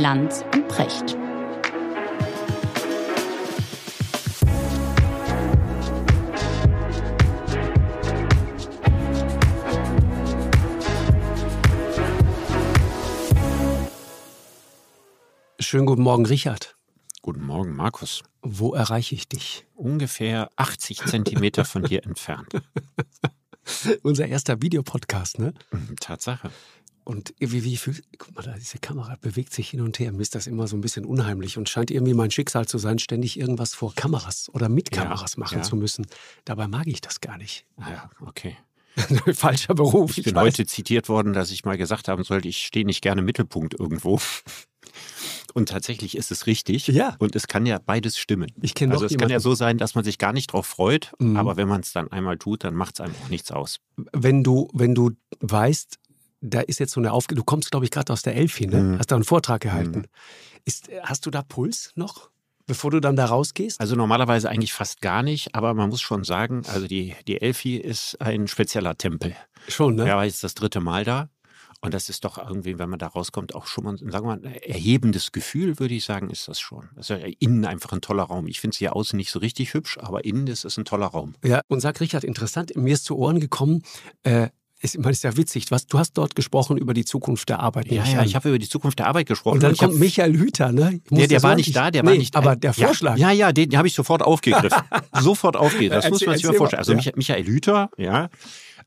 Lanz und Precht. Schönen guten Morgen, Richard. Guten Morgen, Markus. Wo erreiche ich dich? Ungefähr 80 Zentimeter von dir entfernt. Unser erster Videopodcast, ne? Mhm, Tatsache. Und wie, wie fühlt, guck mal, da diese Kamera bewegt sich hin und her. Mir ist das immer so ein bisschen unheimlich und scheint irgendwie mein Schicksal zu sein, ständig irgendwas vor Kameras oder mit Ja, Kameras machen ja. zu müssen. Dabei mag ich das gar nicht. Ah Ja, okay. Falscher Beruf. Ich bin weiß. heute zitiert worden, dass ich mal gesagt haben sollte, ich stehe nicht gerne im Mittelpunkt irgendwo. Und tatsächlich ist es richtig. Ja. Und es kann ja beides stimmen. Ich kenne Also es kann ja jemanden, so sein, dass man sich gar nicht drauf freut, Mhm. aber wenn man es dann einmal tut, dann macht es einem auch nichts aus. wenn du, wenn du weißt, da ist jetzt so eine Aufgabe, du kommst, glaube ich, gerade aus der Elfi, ne? Mhm. Hast da einen Vortrag gehalten. Ist, hast du da Puls noch, bevor du dann da rausgehst? Also normalerweise eigentlich fast gar nicht, aber man muss schon sagen, also die, die Elfi ist ein spezieller Tempel. Schon, ne? Ja, war jetzt das dritte Mal da. Und das ist doch irgendwie, wenn man da rauskommt, auch schon mal, sagen wir mal, ein erhebendes Gefühl, würde ich sagen, ist das schon. Ja innen einfach ein toller Raum. Ich finde es hier außen nicht so richtig hübsch, aber innen ist es ein toller Raum. Ja, und sag Richard, interessant, mir ist zu Ohren gekommen, äh, ich meine, ist ja witzig, was, du hast dort gesprochen über die Zukunft der Arbeit. Ja, ja, ich habe über die Zukunft der Arbeit gesprochen. und dann kommt hab- Michael Hüter, ne? Muss Der, der war nicht ich- da, der nee, war nicht Aber der Vorschlag. Ja, ja, den habe ich sofort aufgegriffen. sofort aufgegriffen. Das muss Erzähl- man sich mal vorstellen. Also Micha- Michael Hüter, ja,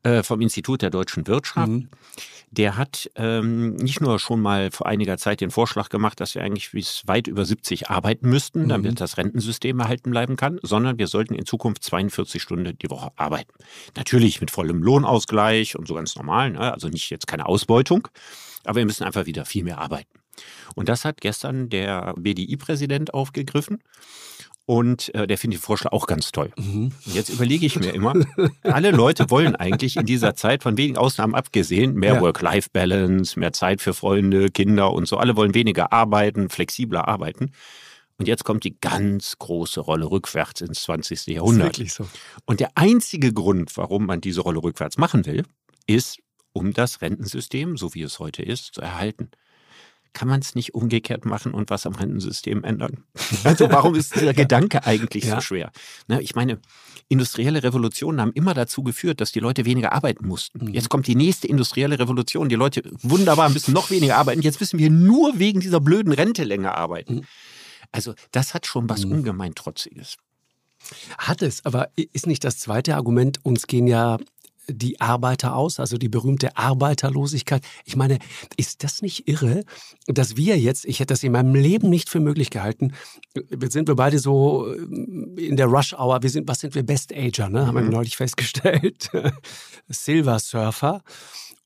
äh, vom Institut der deutschen Wirtschaft, Mhm. der hat ähm, nicht nur schon mal vor einiger Zeit den Vorschlag gemacht, dass wir eigentlich bis weit über 70 arbeiten müssten, Mhm. damit das Rentensystem erhalten bleiben kann, sondern wir sollten in Zukunft 42 Stunden die Woche arbeiten. Natürlich mit vollem Lohnausgleich und so ganz normal, ne? also nicht jetzt keine Ausbeutung, aber wir müssen einfach wieder viel mehr arbeiten. Und das hat gestern der BDI-Präsident aufgegriffen. Und äh, der findet den Vorschlag auch ganz toll. Mhm. Und jetzt überlege ich mir immer, alle Leute wollen eigentlich in dieser Zeit, von wenigen Ausnahmen abgesehen, mehr Ja. Work-Life-Balance, mehr Zeit für Freunde, Kinder und so. Alle wollen weniger arbeiten, flexibler arbeiten. Und jetzt kommt die ganz große Rolle rückwärts ins 20. Ist Jahrhundert. wirklich so. Und der einzige Grund, warum man diese Rolle rückwärts machen will, ist, um das Rentensystem, so wie es heute ist, zu erhalten. Kann man es nicht umgekehrt machen und was am Rentensystem ändern? Also warum ist dieser Gedanke eigentlich Ja. so schwer? Na, ich meine, industrielle Revolutionen haben immer dazu geführt, dass die Leute weniger arbeiten mussten. Mhm. Jetzt kommt die nächste industrielle Revolution. Die Leute, wunderbar, müssen noch weniger arbeiten. Jetzt müssen wir nur wegen dieser blöden Rente länger arbeiten. Mhm. Also das hat schon was Mhm. ungemein Trotziges. Hat es, aber ist nicht das zweite Argument, uns gehen ja die Arbeiter aus, also die berühmte Arbeiterlosigkeit. Ich meine, ist das nicht irre, dass wir jetzt, ich hätte das in meinem Leben nicht für möglich gehalten, jetzt sind wir beide so äh, in der Rush Hour, wir sind, was sind wir, Best Ager, ne? haben wir Mhm. neulich festgestellt, Silver Surfer.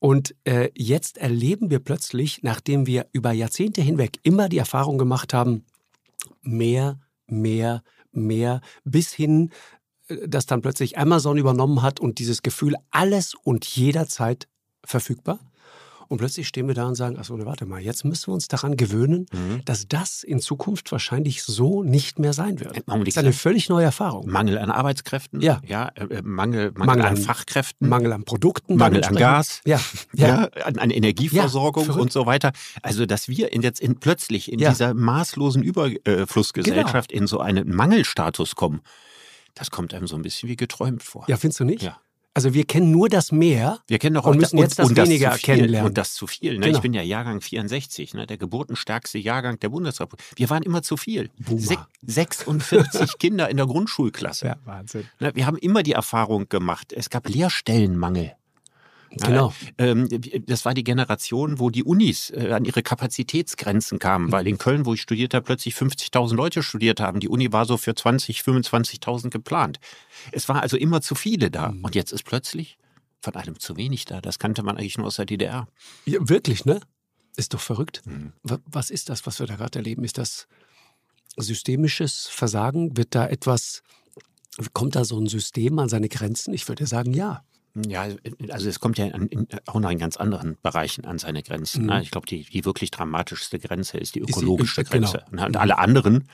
Und äh, jetzt erleben wir plötzlich, nachdem wir über Jahrzehnte hinweg immer die Erfahrung gemacht haben, mehr, mehr, mehr, bis hin, äh, dass dann plötzlich Amazon übernommen hat und dieses Gefühl, alles und jederzeit verfügbar. Und plötzlich stehen wir da und sagen, achso, warte mal, jetzt müssen wir uns daran gewöhnen, Mhm. dass das in Zukunft wahrscheinlich so nicht mehr sein wird. Das Augenblick, ist eine völlig neue Erfahrung. Mangel an Arbeitskräften, Ja. ja äh, äh, Mangel, Mangel, Mangel an an- Fachkräften, Mangel an Produkten. Mangel an. Gas, Ja, ja. ja. an, an Energieversorgung Ja, und so weiter. Also, dass wir in jetzt in, plötzlich in dieser maßlosen Überflussgesellschaft in so einen Mangelstatus kommen, das kommt einem so ein bisschen wie geträumt vor. ja, findest du nicht? Ja. Also wir kennen nur das Meer. Wir kennen doch Und auch müssen da- jetzt das und weniger zu viel, kennenlernen. Und das zu viel. Ne? Genau. Ich bin ja Jahrgang 64, ne? der geburtenstärkste Jahrgang der Bundesrepublik. Wir waren immer zu viel. Sek 46 Kinder in der Grundschulklasse. Wahnsinn. Ne, Wir haben immer die Erfahrung gemacht, es gab Lehrstellenmangel. Genau. Ähm, Das war die Generation, wo die Unis äh, an ihre Kapazitätsgrenzen kamen, weil in Köln, wo ich studiert habe, plötzlich 50.000 Leute studiert haben. Die Uni war so für 20, 25.000 geplant. Es war also immer zu viele da. Mhm. Und jetzt ist plötzlich von einem zu wenig da. Das kannte man eigentlich nur aus der DDR. Ja, wirklich, ne? Ist doch verrückt. Mhm. Wa- Was ist das, was wir da gerade erleben? Ist das systemisches Versagen? Wird da etwas, kommt da so ein System an seine Grenzen? Ich würde sagen, ja. Ja, also es kommt ja an, in, auch noch in ganz anderen Bereichen an seine Grenzen. Mhm. Ne? Ich glaube, die, die wirklich dramatischste Grenze ist die die- ökologische äh, genau. Grenze. Ne? Und alle anderen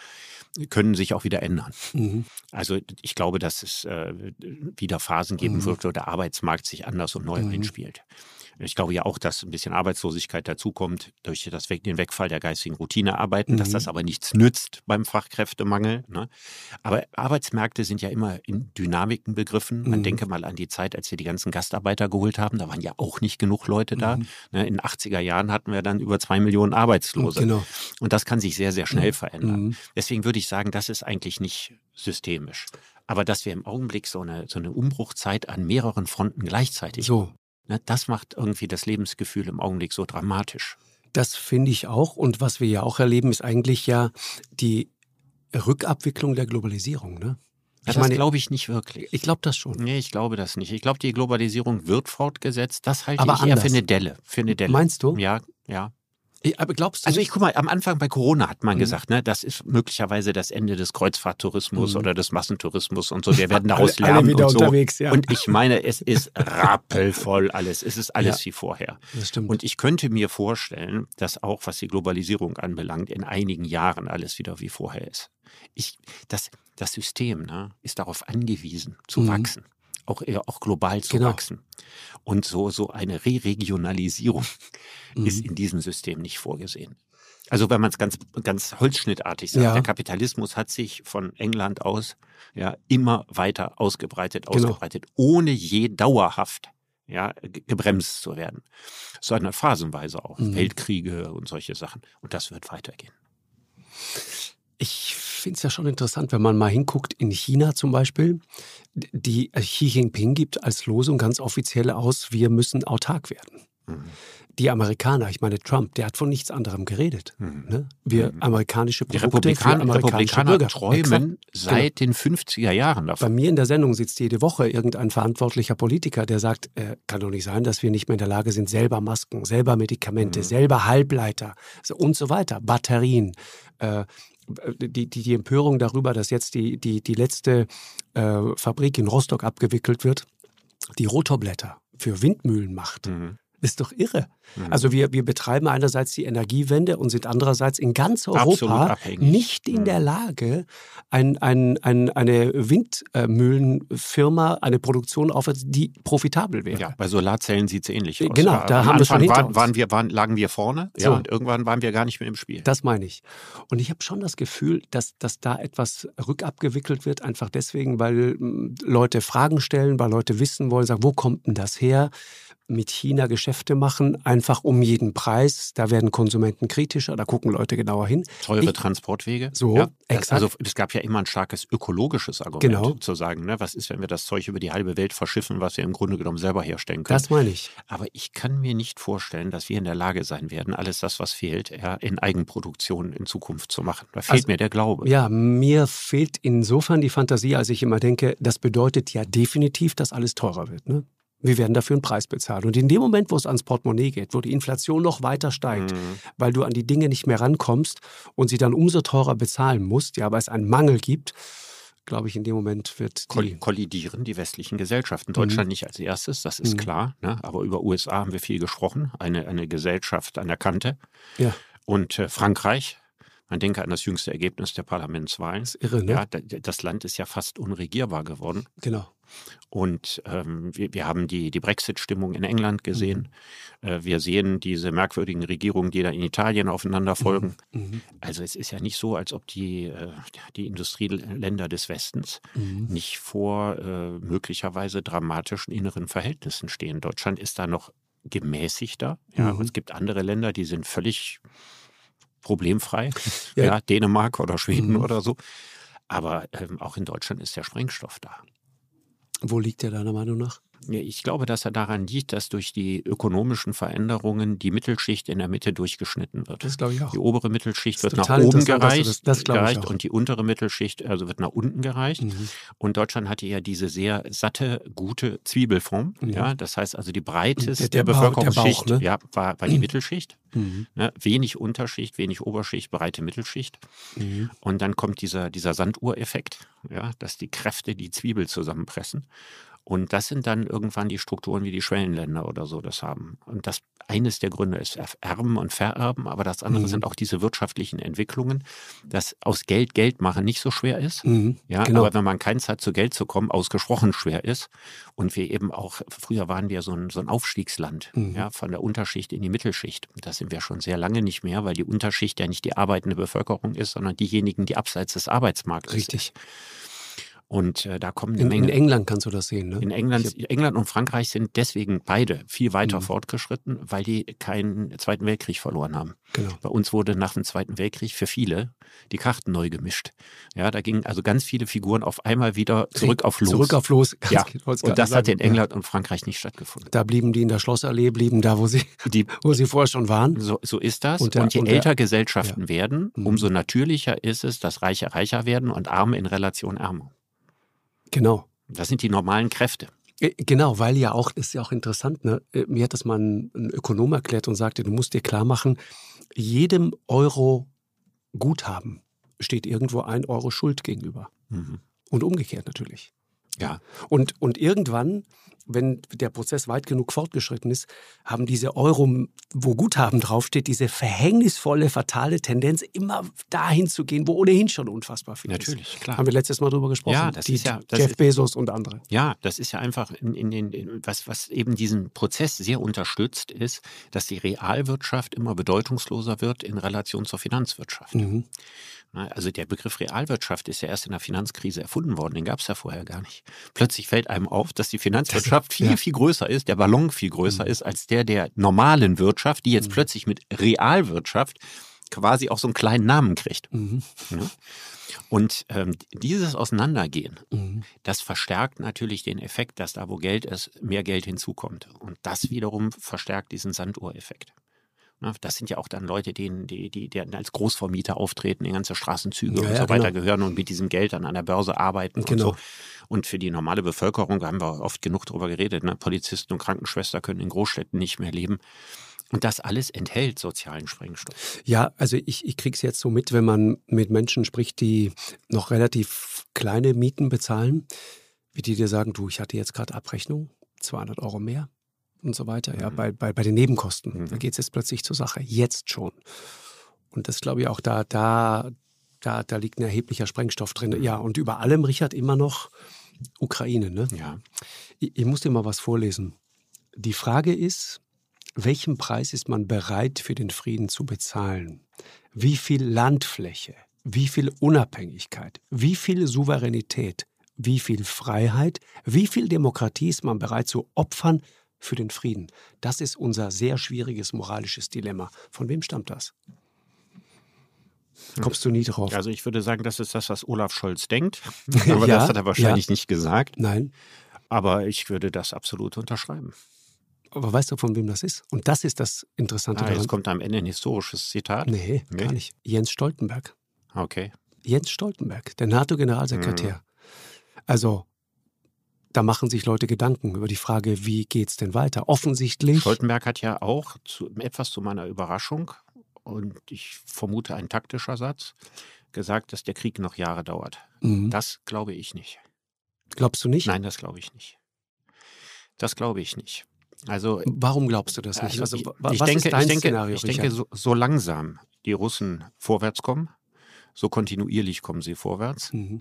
können sich auch wieder ändern. Mhm. Also ich glaube, dass es äh, wieder Phasen geben Mhm. wird, wo der Arbeitsmarkt sich anders und neu Mhm. einspielt. Ich glaube ja auch, dass ein bisschen Arbeitslosigkeit dazukommt durch das, den Wegfall der geistigen Routinearbeiten, mhm. dass das aber nichts nützt beim Fachkräftemangel. Ne? Aber Arbeitsmärkte sind ja immer in Dynamiken begriffen. Man mhm. denke mal an die Zeit, als wir die ganzen Gastarbeiter geholt haben. Da waren ja auch nicht genug Leute da. Mhm. Ne? In den 80er Jahren hatten wir dann über zwei Millionen Arbeitslose. Genau. Und das kann sich sehr, sehr schnell mhm. verändern. Mhm. Deswegen würde ich sagen, das ist eigentlich nicht systemisch. Aber dass wir im Augenblick so eine, so eine Umbruchzeit an mehreren Fronten gleichzeitig so. Ne, das macht irgendwie das Lebensgefühl im Augenblick so dramatisch. Das finde ich auch. Und was wir ja auch erleben, ist eigentlich ja die Rückabwicklung der Globalisierung. Ne? Ich ja, das glaube ich nicht wirklich. Ich glaube das schon. Nee, ich glaube das nicht. Ich glaube, die Globalisierung wird fortgesetzt. Das halte Aber ich anders. eher für eine Delle. Für eine Delle. Meinst du? Ja, ja. Aber glaubst du? Also ich guck mal, am Anfang bei Corona hat man mhm. gesagt, ne, das ist möglicherweise das Ende des Kreuzfahrttourismus mhm. oder des Massentourismus und so. Wir werden daraus alle, lernen alle und so. Unterwegs, ja. Und ich meine, es ist rappelvoll alles. Es ist alles ja, wie vorher. Das stimmt. Und ich könnte mir vorstellen, dass auch was die Globalisierung anbelangt, in einigen Jahren alles wieder wie vorher ist. Ich, das, das System ne, ist darauf angewiesen, zu mhm. wachsen auch eher auch global zu genau. wachsen. Und so, so eine Re-Regionalisierung mhm. ist in diesem System nicht vorgesehen. Also wenn man es ganz, ganz holzschnittartig sagt, ja. der Kapitalismus hat sich von England aus ja immer weiter ausgebreitet, genau. ausgebreitet, genau. ohne je dauerhaft ja, gebremst zu werden. Sondern phasenweise auch. Mhm. Weltkriege und solche Sachen. Und das wird weitergehen. Ich finde es ja schon interessant, wenn man mal hinguckt, in China zum Beispiel, die äh, Xi Jinping gibt als Losung ganz offiziell aus, wir müssen autark werden. Mhm. Die Amerikaner, ich meine Trump, der hat von nichts anderem geredet. Mhm. Ne? Wir mhm. amerikanische Produkte, die Republikaner, amerikanische Republikaner Bürger. träumen Exakt. seit genau. den 50er Jahren davon. Bei mir in der Sendung sitzt jede Woche irgendein verantwortlicher Politiker, der sagt, äh, kann doch nicht sein, dass wir nicht mehr in der Lage sind, selber Masken, selber Medikamente, mhm. selber Halbleiter und so weiter, Batterien, äh, die, die, die Empörung darüber, dass jetzt die, die, die letzte äh, Fabrik in Rostock abgewickelt wird, die Rotorblätter für Windmühlen macht. Mhm. Ist doch irre. Mhm. Also wir, wir betreiben einerseits die Energiewende und sind andererseits in ganz Europa nicht in mhm. der Lage, ein, ein, ein, eine Windmühlenfirma, eine Produktion aufzusetzen, die profitabel wäre. Ja, bei Solarzellen sieht es ähnlich aus. Genau, da Am haben Anfang wir schon waren, waren wir, waren, lagen wir vorne so. ja, und irgendwann waren wir gar nicht mehr im Spiel. Das meine ich. Und ich habe schon das Gefühl, dass, dass da etwas rückabgewickelt wird, einfach deswegen, weil hm, Leute Fragen stellen, weil Leute wissen wollen, sagen, wo kommt denn das her? Mit China Geschäfte machen, einfach um jeden Preis. Da werden Konsumenten kritischer, da gucken Leute genauer hin. Teure ich, Transportwege. So, ja, exakt. Also es gab ja immer ein starkes ökologisches Argument, genau. zu sagen, ne, was ist, wenn wir das Zeug über die halbe Welt verschiffen, was wir im Grunde genommen selber herstellen können. Das meine ich. Aber ich kann mir nicht vorstellen, dass wir in der Lage sein werden, alles das, was fehlt, ja, in Eigenproduktion in Zukunft zu machen. Da fehlt also, mir der Glaube. Ja, mir fehlt insofern die Fantasie, als ich immer denke, das bedeutet ja definitiv, dass alles teurer wird. Ne? Wir werden dafür einen Preis bezahlen. Und in dem Moment, wo es ans Portemonnaie geht, wo die Inflation noch weiter steigt, mhm. weil du an die Dinge nicht mehr rankommst und sie dann umso teurer bezahlen musst, ja, weil es einen Mangel gibt, glaube ich, in dem Moment wird die kollidieren die westlichen Gesellschaften. Mhm. Deutschland mhm. nicht als erstes, das ist mhm. klar. Ne? Aber über USA haben wir viel gesprochen. Eine, eine Gesellschaft an der Kante. Ja. Und äh, Frankreich, man denke an das jüngste Ergebnis der Parlamentswahlen. Das ist irre, ne? Ja, das Land ist ja fast unregierbar geworden. Genau. Und ähm, wir, wir, haben die, die Brexit-Stimmung in England gesehen. Mhm. Äh, wir sehen diese merkwürdigen Regierungen, die da in Italien aufeinander folgen. Mhm. mhm. Also es ist ja nicht so, als ob die, äh, die Industrieländer des Westens mhm. nicht vor äh, möglicherweise dramatischen inneren Verhältnissen stehen. Deutschland ist da noch gemäßigter. Ja, mhm. Es gibt andere Länder, die sind völlig problemfrei. Ja, ja Dänemark oder Schweden mhm. oder so. Aber ähm, auch in Deutschland ist der Sprengstoff da. Wo liegt der deiner Meinung nach? Ich glaube, dass er daran liegt, dass durch die ökonomischen Veränderungen die Mittelschicht in der Mitte durchgeschnitten wird. Das glaube ich auch. Die obere Mittelschicht wird nach oben gereicht, das, das gereicht und die untere Mittelschicht also wird nach unten gereicht. Mhm. Und Deutschland hatte ja diese sehr satte, gute Zwiebelform. Mhm. Ja, das heißt also die breiteste der, der, der Bevölkerungsschicht ne? ja, war, war die mhm. Mittelschicht. Ne, wenig Unterschicht, wenig Oberschicht, breite Mittelschicht. Mhm. Und dann kommt dieser, dieser Sanduhreffekt, ja, dass die Kräfte die Zwiebel zusammenpressen. Und das sind dann irgendwann die Strukturen, wie die Schwellenländer oder so das haben. Und das eines der Gründe ist Erben und Vererben, aber das andere Mhm. sind auch diese wirtschaftlichen Entwicklungen, dass aus Geld Geld machen nicht so schwer ist. Mhm. Ja, Genau. aber wenn man keins hat, zu Geld zu kommen, ausgesprochen schwer ist. Und wir eben auch, früher waren wir so ein, so ein Aufstiegsland, Mhm. ja, von der Unterschicht in die Mittelschicht. Das sind wir schon sehr lange nicht mehr, weil die Unterschicht ja nicht die arbeitende Bevölkerung ist, sondern diejenigen, die abseits des Arbeitsmarktes Richtig. sind. Und äh, da kommen In, in Menge. England kannst du das sehen. Ne? In England, England und Frankreich sind deswegen beide viel weiter Mhm. fortgeschritten, weil die keinen Zweiten Weltkrieg verloren haben. Genau. Bei uns wurde nach dem Zweiten Weltkrieg für viele die Karten neu gemischt. Ja, da gingen also ganz viele Figuren auf einmal wieder zurück auf Los. Zurück auf Los. Ganz ja, genau, und das hat in. England und Frankreich nicht stattgefunden. Da blieben die in der Schlossallee, blieben da, wo sie, Die, wo sie vorher schon waren. so, so ist das. Und Und, der- je und der- älter Gesellschaften werden, Mhm. umso natürlicher ist es, dass Reiche reicher werden und Arme in Relation ärmer. Genau. Das sind die normalen Kräfte. Äh, Genau, weil ja auch, das ist ja auch interessant, ne? Äh, mir hat das mal ein, ein Ökonom erklärt und sagte, du musst dir klar machen, jedem Euro Guthaben steht irgendwo ein Euro Schuld gegenüber. Mhm. Und umgekehrt natürlich. Ja, Und, und irgendwann, wenn der Prozess weit genug fortgeschritten ist, haben diese Euro, wo Guthaben draufsteht, diese verhängnisvolle, fatale Tendenz, immer dahin zu gehen, wo ohnehin schon unfassbar viel ist. natürlich, klar. Haben wir letztes Mal drüber gesprochen. Ja, das Die, ist ja- das Jeff ist- Bezos und andere. Ja, das ist ja einfach in, in den, in, was, was eben diesen Prozess sehr unterstützt, ist, dass die Realwirtschaft immer bedeutungsloser wird in Relation zur Finanzwirtschaft. Mhm. Na, Also der Begriff Realwirtschaft ist ja erst in der Finanzkrise erfunden worden, den gab es ja vorher gar nicht. Plötzlich fällt einem auf, dass die Finanzwirtschaft viel, ja. viel größer ist, der Ballon viel größer ist als der der normalen Wirtschaft, die jetzt Mhm. plötzlich mit Realwirtschaft quasi auch so einen kleinen Namen kriegt. Mhm. Ne? Und ähm, dieses Auseinandergehen, Mhm. das verstärkt natürlich den Effekt, dass da, wo Geld ist, mehr Geld hinzukommt. Und das wiederum verstärkt diesen Sanduhreffekt. Na, Das sind ja auch dann Leute, denen, die, die, die als Großvermieter auftreten, in ganze Straßenzüge Ja, und so weiter genau. gehören und mit diesem Geld dann an der Börse arbeiten Genau. und so. Und für die normale Bevölkerung da haben wir oft genug drüber geredet. Ne? Polizisten und Krankenschwester können in Großstädten nicht mehr leben. Und das alles enthält sozialen Sprengstoff. Ja, also ich, ich kriege es jetzt so mit, wenn man mit Menschen spricht, die noch relativ kleine Mieten bezahlen, wie die dir sagen, du, ich hatte jetzt gerade Abrechnung, 200 Euro mehr und so weiter, ja, Mhm. bei, bei, bei den Nebenkosten. Mhm. Da geht es jetzt plötzlich zur Sache, jetzt schon. Und das glaube ich auch, da, da, da, da liegt ein erheblicher Sprengstoff drin. Ja, und über allem, Richard, immer noch Ukraine. Ne? Ja. Ich, ich muss dir mal was vorlesen. Die Frage ist, welchen Preis ist man bereit für den Frieden zu bezahlen? Wie viel Landfläche, wie viel Unabhängigkeit, wie viel Souveränität, wie viel Freiheit, wie viel Demokratie ist man bereit zu opfern für den Frieden? Das ist unser sehr schwieriges moralisches Dilemma. Von wem stammt das? Kommst du nie drauf? Also ich würde sagen, das ist das, was Olaf Scholz denkt. Aber Ja, das hat er wahrscheinlich nicht gesagt. Nein. Aber ich würde das absolut unterschreiben. Aber weißt du, von wem das ist? Und das ist das Interessante Ah, daran. jetzt kommt am Ende ein historisches Zitat. Nee, Nee? gar nicht. Jens Stoltenberg. Okay. Jens Stoltenberg, der NATO-Generalsekretär. Also, da machen sich Leute Gedanken über die Frage, wie geht's denn weiter? Offensichtlich. Stoltenberg hat ja auch zu, etwas zu meiner Überraschung und ich vermute ein taktischer Satz gesagt, dass der Krieg noch Jahre dauert. Mhm. Das glaube ich nicht. Glaubst du nicht? Nein, das glaube ich nicht. Das glaube ich nicht. Also Warum glaubst du das nicht? Also, Also, ich, wa- ich was denke, ist dein ich denke, Szenario, ich denke so, so langsam die Russen vorwärts kommen, so kontinuierlich kommen sie vorwärts. Mhm.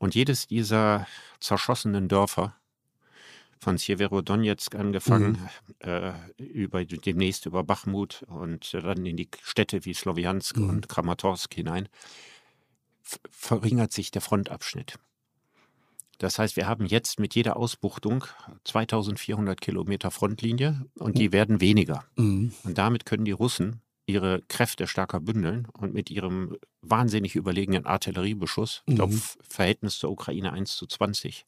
Und jedes dieser zerschossenen Dörfer, von Sjeverodonetsk angefangen, Mhm. äh, über demnächst über Bachmut und dann in die Städte wie Sloviansk Mhm. und Kramatorsk hinein, verringert sich der Frontabschnitt. Das heißt, wir haben jetzt mit jeder Ausbuchtung 2400 Kilometer Frontlinie und die werden weniger. Mhm. Und damit können die Russen ihre Kräfte stärker bündeln und mit ihrem wahnsinnig überlegenen Artilleriebeschuss, ich glaube, Mhm. Verhältnis zur Ukraine 1 zu 20,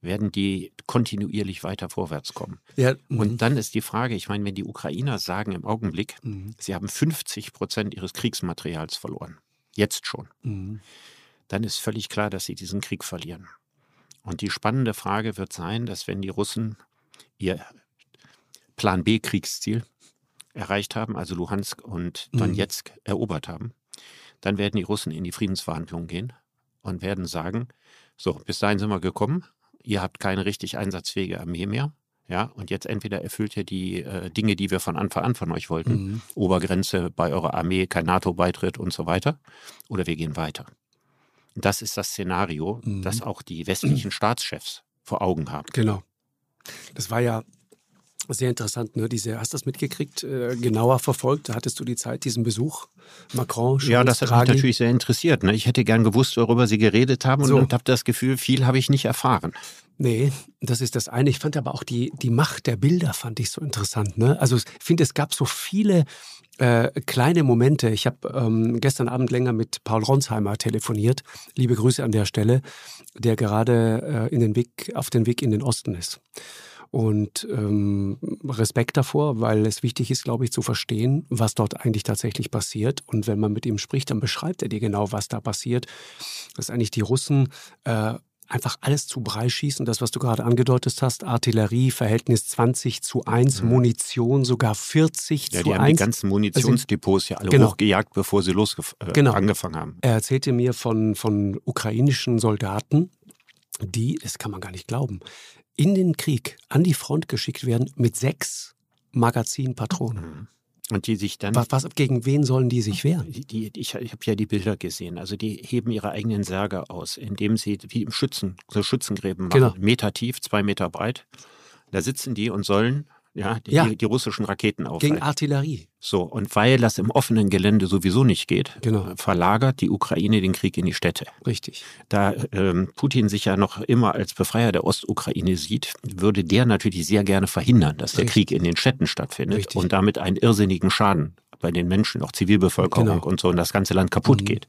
werden die kontinuierlich weiter vorwärts kommen. Ja, mhm. Und dann ist die Frage, ich meine, wenn die Ukrainer sagen im Augenblick, Mhm. sie haben 50 Prozent ihres Kriegsmaterials verloren, jetzt schon, Mhm. dann ist völlig klar, dass sie diesen Krieg verlieren. Und die spannende Frage wird sein, dass wenn die Russen ihr Plan B Kriegsziel erreicht haben, also Luhansk und Mhm. Donetsk erobert haben, dann werden die Russen in die Friedensverhandlungen gehen und werden sagen, so, bis dahin sind wir gekommen, ihr habt keine richtig einsatzfähige Armee mehr. Ja, und jetzt entweder erfüllt ihr die äh, Dinge, die wir von Anfang an von euch wollten, mhm. Obergrenze bei eurer Armee, kein NATO-Beitritt und so weiter, oder wir gehen weiter. Das ist das Szenario, mhm. das auch die westlichen Staatschefs vor Augen haben. Genau. Das war ja sehr interessant, ne? Diese, hast du das mitgekriegt, äh, genauer verfolgt? Hattest du die Zeit, diesen Besuch? Macron, Scholz, Ja, das hat Draghi? mich natürlich sehr interessiert. Ne? Ich hätte gern gewusst, worüber Sie geredet haben so. und habe das Gefühl, viel habe ich nicht erfahren. Nee, das ist das eine. Ich fand aber auch die, die Macht der Bilder fand ich so interessant. Ne? Also ich finde, es gab so viele äh, kleine Momente. Ich habe ähm, gestern Abend länger mit Paul Ronsheimer telefoniert. Liebe Grüße an der Stelle, der gerade äh, in den Weg, auf den Weg in den Osten ist und ähm, Respekt davor, weil es wichtig ist, glaube ich, zu verstehen, was dort eigentlich tatsächlich passiert. Und wenn man mit ihm spricht, dann beschreibt er dir genau, was da passiert. Dass eigentlich die Russen äh, einfach alles zu Brei schießen. Das, was du gerade angedeutet hast, Artillerie, Verhältnis 20 zu 1, mhm. Munition sogar 40 ja, zu die 1. haben die ganzen Munitionsdepots ja alle genau. hochgejagt, bevor sie los äh, genau. angefangen haben. Er erzählte mir von, von ukrainischen Soldaten, die, das kann man gar nicht glauben, in den Krieg an die Front geschickt werden mit sechs Magazinpatronen. Mhm. Und die sich dann. Was, was, gegen wen sollen die sich wehren? Die, ich ich habe ja die Bilder gesehen. Also die heben ihre eigenen Särge aus, indem sie wie im Schützen, so Schützengräben machen. Genau. Meter tief, zwei Meter breit. Da sitzen die und sollen ja, die, ja. die russischen Raketen aufhalten. Gegen Artillerie. So, und weil das im offenen Gelände sowieso nicht geht, genau. verlagert die Ukraine den Krieg in die Städte. Richtig. Da ähm, Putin sich ja noch immer als Befreier der Ostukraine sieht, würde der natürlich sehr gerne verhindern, dass der Richtig. Krieg in den Städten stattfindet Richtig. und damit einen irrsinnigen Schaden bei den Menschen, auch Zivilbevölkerung genau. und so und das ganze Land kaputt mhm. geht.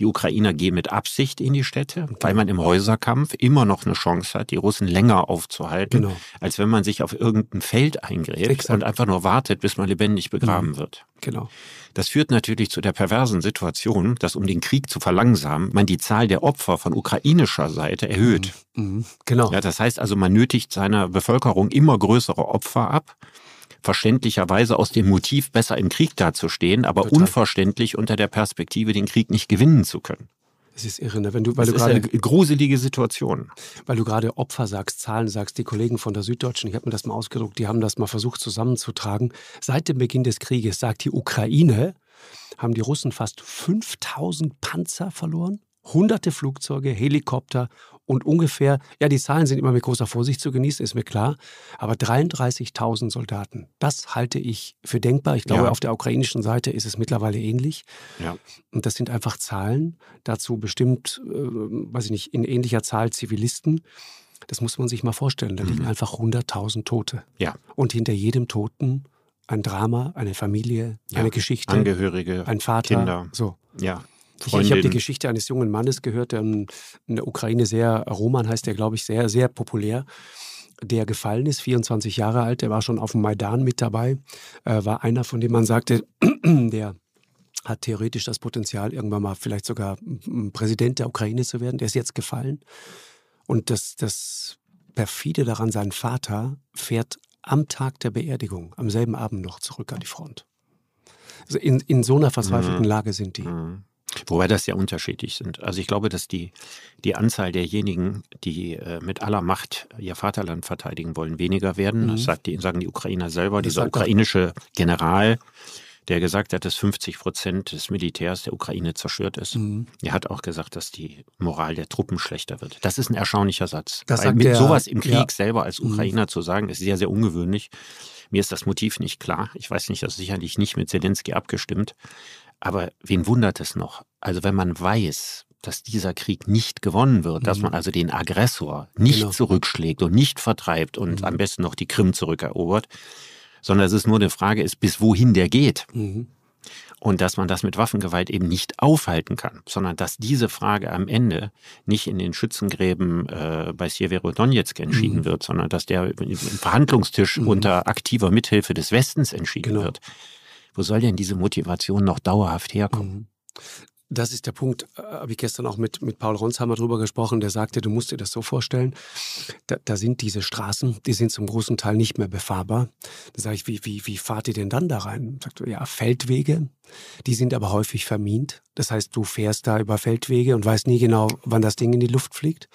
Die Ukrainer gehen mit Absicht in die Städte, weil man im Häuserkampf immer noch eine Chance hat, die Russen länger aufzuhalten, genau. als wenn man sich auf irgendein Feld eingräbt Exakt. und einfach nur wartet, bis man lebendig begraben mhm. wird. Genau. Das führt natürlich zu der perversen Situation, dass um den Krieg zu verlangsamen, man die Zahl der Opfer von ukrainischer Seite erhöht. Mhm. Mhm. Genau. Ja, das heißt also, man nötigt seiner Bevölkerung immer größere Opfer ab verständlicherweise aus dem Motiv, besser im Krieg dazustehen, aber Total. unverständlich unter der Perspektive, den Krieg nicht gewinnen zu können. Das ist irre, ne? Wenn du, weil das du gerade, ist eine gruselige Situation. Weil du gerade Opfer sagst, Zahlen sagst, die Kollegen von der Süddeutschen, ich habe mir das mal ausgedruckt, die haben das mal versucht zusammenzutragen. Seit dem Beginn des Krieges, sagt die Ukraine, haben die Russen fast 5000 Panzer verloren, hunderte Flugzeuge, Helikopter und ungefähr, ja, die Zahlen sind immer mit großer Vorsicht zu genießen, ist mir klar, aber 33.000 Soldaten, das halte ich für denkbar. Ich glaube, ja. auf der ukrainischen Seite ist es mittlerweile ähnlich. Ja. Und das sind einfach Zahlen, dazu bestimmt, äh, weiß ich nicht, in ähnlicher Zahl Zivilisten. Das muss man sich mal vorstellen. Da mhm. liegen einfach 100.000 Tote. Ja. Und hinter jedem Toten ein Drama, eine Familie, ja. eine Geschichte. Angehörige, ein Vater. Kinder. So. Ja. Freundin. Ich habe die Geschichte eines jungen Mannes gehört, der in der Ukraine sehr, Roman heißt der, glaube ich, sehr, sehr populär der gefallen ist, 24 Jahre alt, der war schon auf dem Maidan mit dabei, äh, war einer, von dem man sagte, der hat theoretisch das Potenzial, irgendwann mal vielleicht sogar Präsident der Ukraine zu werden. Der ist jetzt gefallen. Und das, das perfide daran, sein Vater fährt am Tag der Beerdigung, am selben Abend noch zurück an die Front. Also in, in so einer verzweifelten mhm. Lage sind die. Mhm. Wobei das ja unterschiedlich sind. Also ich glaube, dass die, die Anzahl derjenigen, die äh, mit aller Macht ihr Vaterland verteidigen wollen, weniger werden. Mhm. Das sagt die, sagen die Ukrainer selber. Das Dieser ukrainische General, der gesagt hat, dass 50 Prozent des Militärs der Ukraine zerstört ist. Mhm. Er hat auch gesagt, dass die Moral der Truppen schlechter wird. Das ist ein erstaunlicher Satz. Das Weil mit der, sowas im Krieg ja. selber als mhm. Ukrainer mhm. zu sagen, ist sehr, sehr ungewöhnlich. Mir ist das Motiv nicht klar. Ich weiß nicht, das ist sicherlich nicht mit Zelensky abgestimmt. Aber wen wundert es noch? Also wenn man weiß, dass dieser Krieg nicht gewonnen wird, mhm. dass man also den Aggressor nicht genau. zurückschlägt und nicht vertreibt und mhm. am besten noch die Krim zurückerobert, sondern dass es nur eine Frage ist, bis wohin der geht. Mhm. Und dass man das mit Waffengewalt eben nicht aufhalten kann, sondern dass diese Frage am Ende nicht in den Schützengräben äh, bei Sjeverodonetsk entschieden mhm. wird, sondern dass der im Verhandlungstisch mhm. unter aktiver Mithilfe des Westens entschieden genau. wird. Wo soll denn diese Motivation noch dauerhaft herkommen? Das ist der Punkt, äh, habe ich gestern auch mit, mit Paul Ronsheimer drüber gesprochen, der sagte, du musst dir das so vorstellen, da, da sind diese Straßen, die sind zum großen Teil nicht mehr befahrbar. Da sage ich, wie, wie, wie fahrt ihr denn dann da rein? Sagt er, ja, Feldwege, die sind aber häufig vermint. Das heißt, du fährst da über Feldwege und weißt nie genau, wann das Ding in die Luft fliegt.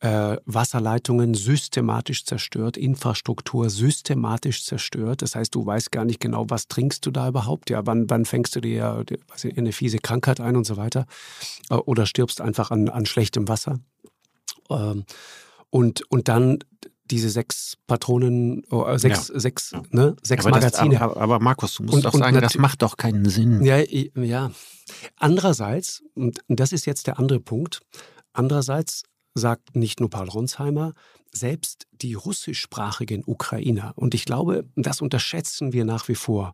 Äh, Wasserleitungen systematisch zerstört, Infrastruktur systematisch zerstört. Das heißt, du weißt gar nicht genau, was trinkst du da überhaupt? Ja, wann, wann fängst du dir weiß ich, eine fiese Krankheit ein und so weiter? Äh, oder stirbst einfach an, an schlechtem Wasser? Ähm, und, und dann diese sechs Patronen, oh, äh, sechs, ja. sechs, ne, sechs aber Magazine. Das, aber, aber, Markus, du musst und, doch sagen, das macht doch keinen Sinn. Ja, ja. Andererseits, und das ist jetzt der andere Punkt, andererseits sagt nicht nur Paul Ronsheimer, selbst die russischsprachigen Ukrainer, und ich glaube, das unterschätzen wir nach wie vor,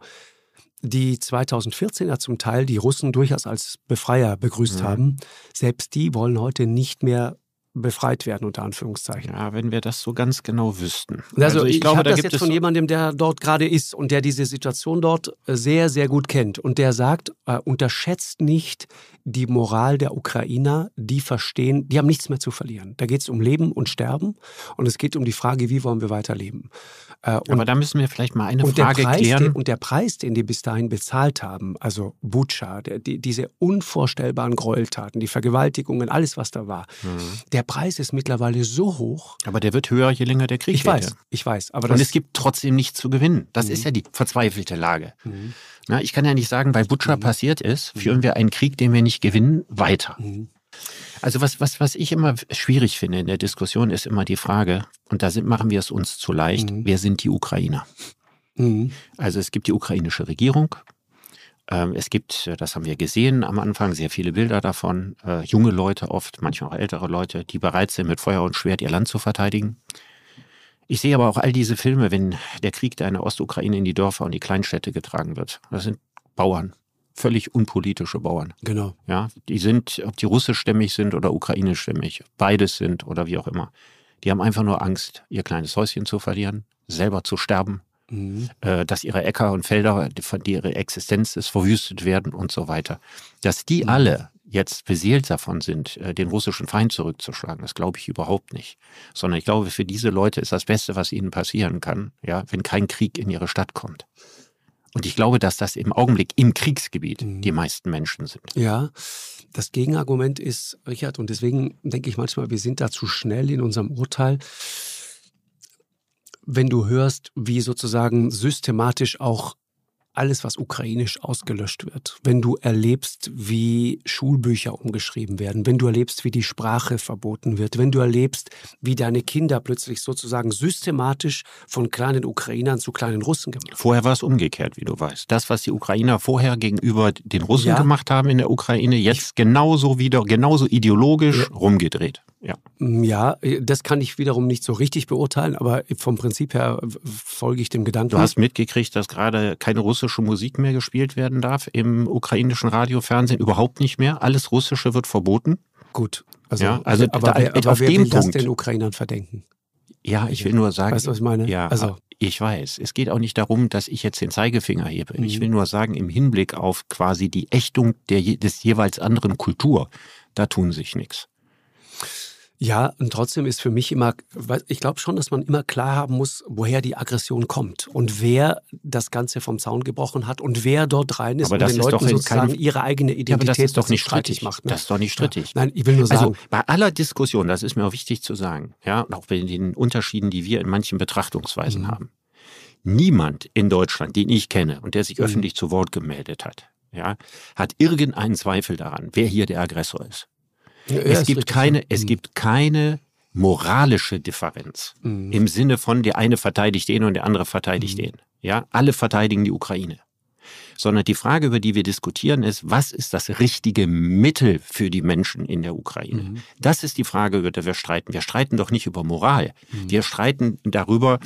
die 2014er zum Teil die Russen durchaus als Befreier begrüßt mhm. haben, selbst die wollen heute nicht mehr befreit werden, unter Anführungszeichen. Ja, wenn wir das so ganz genau wüssten. Also, also ich, ich glaube, da das jetzt von jemandem, der dort gerade ist und der diese Situation dort äh, sehr, sehr gut kennt und der sagt, äh, unterschätzt nicht die Moral der Ukrainer, die verstehen, die haben nichts mehr zu verlieren. Da geht es um Leben und Sterben und es geht um die Frage, wie wollen wir weiterleben. Äh, und, Aber da müssen wir vielleicht mal eine Frage Preis, klären. Den, und der Preis, den die bis dahin bezahlt haben, also Butscha, die, diese unvorstellbaren Gräueltaten, die Vergewaltigungen, alles, was da war, mhm. der Preis ist mittlerweile so hoch. Aber der wird höher, je länger der Krieg ich weiß, ich weiß. Aber und es gibt trotzdem nichts zu gewinnen. Das mhm. ist ja die verzweifelte Lage. Mhm. Na, ich kann ja nicht sagen, weil Butscha mhm. passiert ist, mhm. führen wir einen Krieg, den wir nicht gewinnen, weiter. Mhm. Also was, was, was ich immer schwierig finde in der Diskussion, ist immer die Frage, und da sind, machen wir es uns zu leicht, mhm. wer sind die Ukrainer? Also es gibt die ukrainische Regierung, es gibt, das haben wir gesehen am Anfang, sehr viele Bilder davon, äh, junge Leute oft, manchmal auch ältere Leute, die bereit sind, mit Feuer und Schwert ihr Land zu verteidigen. Ich sehe aber auch all diese Filme, wenn der Krieg der in der Ostukraine in die Dörfer und die Kleinstädte getragen wird. Das sind Bauern, völlig unpolitische Bauern. Genau. Ja, die sind, ob die russischstämmig sind oder ukrainischstämmig, beides sind oder wie auch immer. Die haben einfach nur Angst, ihr kleines Häuschen zu verlieren, selber zu sterben, mhm. dass ihre Äcker und Felder, die, die ihre Existenz ist, verwüstet werden und so weiter. Dass die mhm. alle jetzt beseelt davon sind, äh, den russischen Feind zurückzuschlagen. Das glaube ich überhaupt nicht. Sondern ich glaube, für diese Leute ist das Beste, was ihnen passieren kann, ja, wenn kein Krieg in ihre Stadt kommt. Und ich glaube, dass das im Augenblick im Kriegsgebiet mhm. die meisten Menschen sind. Ja, das Gegenargument ist, Richard, und deswegen denke ich manchmal, wir sind da zu schnell in unserem Urteil. Wenn du hörst, wie sozusagen systematisch auch alles, was ukrainisch ausgelöscht wird, wenn du erlebst, wie Schulbücher umgeschrieben werden, wenn du erlebst, wie die Sprache verboten wird, wenn du erlebst, wie deine Kinder plötzlich sozusagen systematisch von kleinen Ukrainern zu kleinen Russen gemacht werden. Vorher war es umgekehrt, wie du weißt. Das, was die Ukrainer vorher gegenüber den Russen ja. gemacht haben in der Ukraine, jetzt genauso wieder, genauso ideologisch ja. rumgedreht. Ja. Mm, ja, das kann ich wiederum nicht so richtig beurteilen, aber vom Prinzip her folge ich dem Gedanken. Du hast mitgekriegt, dass gerade keine russische Musik mehr gespielt werden darf im ukrainischen Radiofernsehen, überhaupt nicht mehr. Alles Russische wird verboten. Gut. Also, ja, also aber, da, wer, aber auf wer dem will Punkt, das den Ukrainern verdenken? Ja, ich will nur sagen. Weißt du, was ich meine? Ja, also. ich weiß. Es geht auch nicht darum, dass ich jetzt den Zeigefinger hebe. Mhm. Ich will nur sagen, im Hinblick auf quasi die Ächtung der, des jeweils anderen Kultur, da tun sich nichts. Ja, und trotzdem ist für mich immer, ich glaube schon, dass man immer klar haben muss, woher die Aggression kommt und wer das Ganze vom Zaun gebrochen hat und wer dort rein ist aber und den Leuten sozusagen keine... ihre eigene Identität ja, aber das ist doch nicht strittig macht. Ne? Das ist doch nicht strittig. Ja. Nein, ich will nur also, sagen. Also bei aller Diskussion, das ist mir auch wichtig zu sagen, ja, auch bei den Unterschieden, die wir in manchen Betrachtungsweisen mhm. haben. Niemand in Deutschland, den ich kenne und der sich mhm. öffentlich zu Wort gemeldet hat, ja, hat irgendeinen Zweifel daran, wer hier der Aggressor ist. Ja, es, gibt keine, es mhm. gibt keine moralische Differenz mhm. im Sinne von der eine verteidigt den und der andere verteidigt mhm. den. Ja, alle verteidigen die Ukraine. Sondern die Frage, über die wir diskutieren, ist, was ist das richtige Mittel für die Menschen in der Ukraine? Mhm. Das ist die Frage, über die wir streiten. Wir streiten doch nicht über Moral. Mhm. Wir streiten darüber,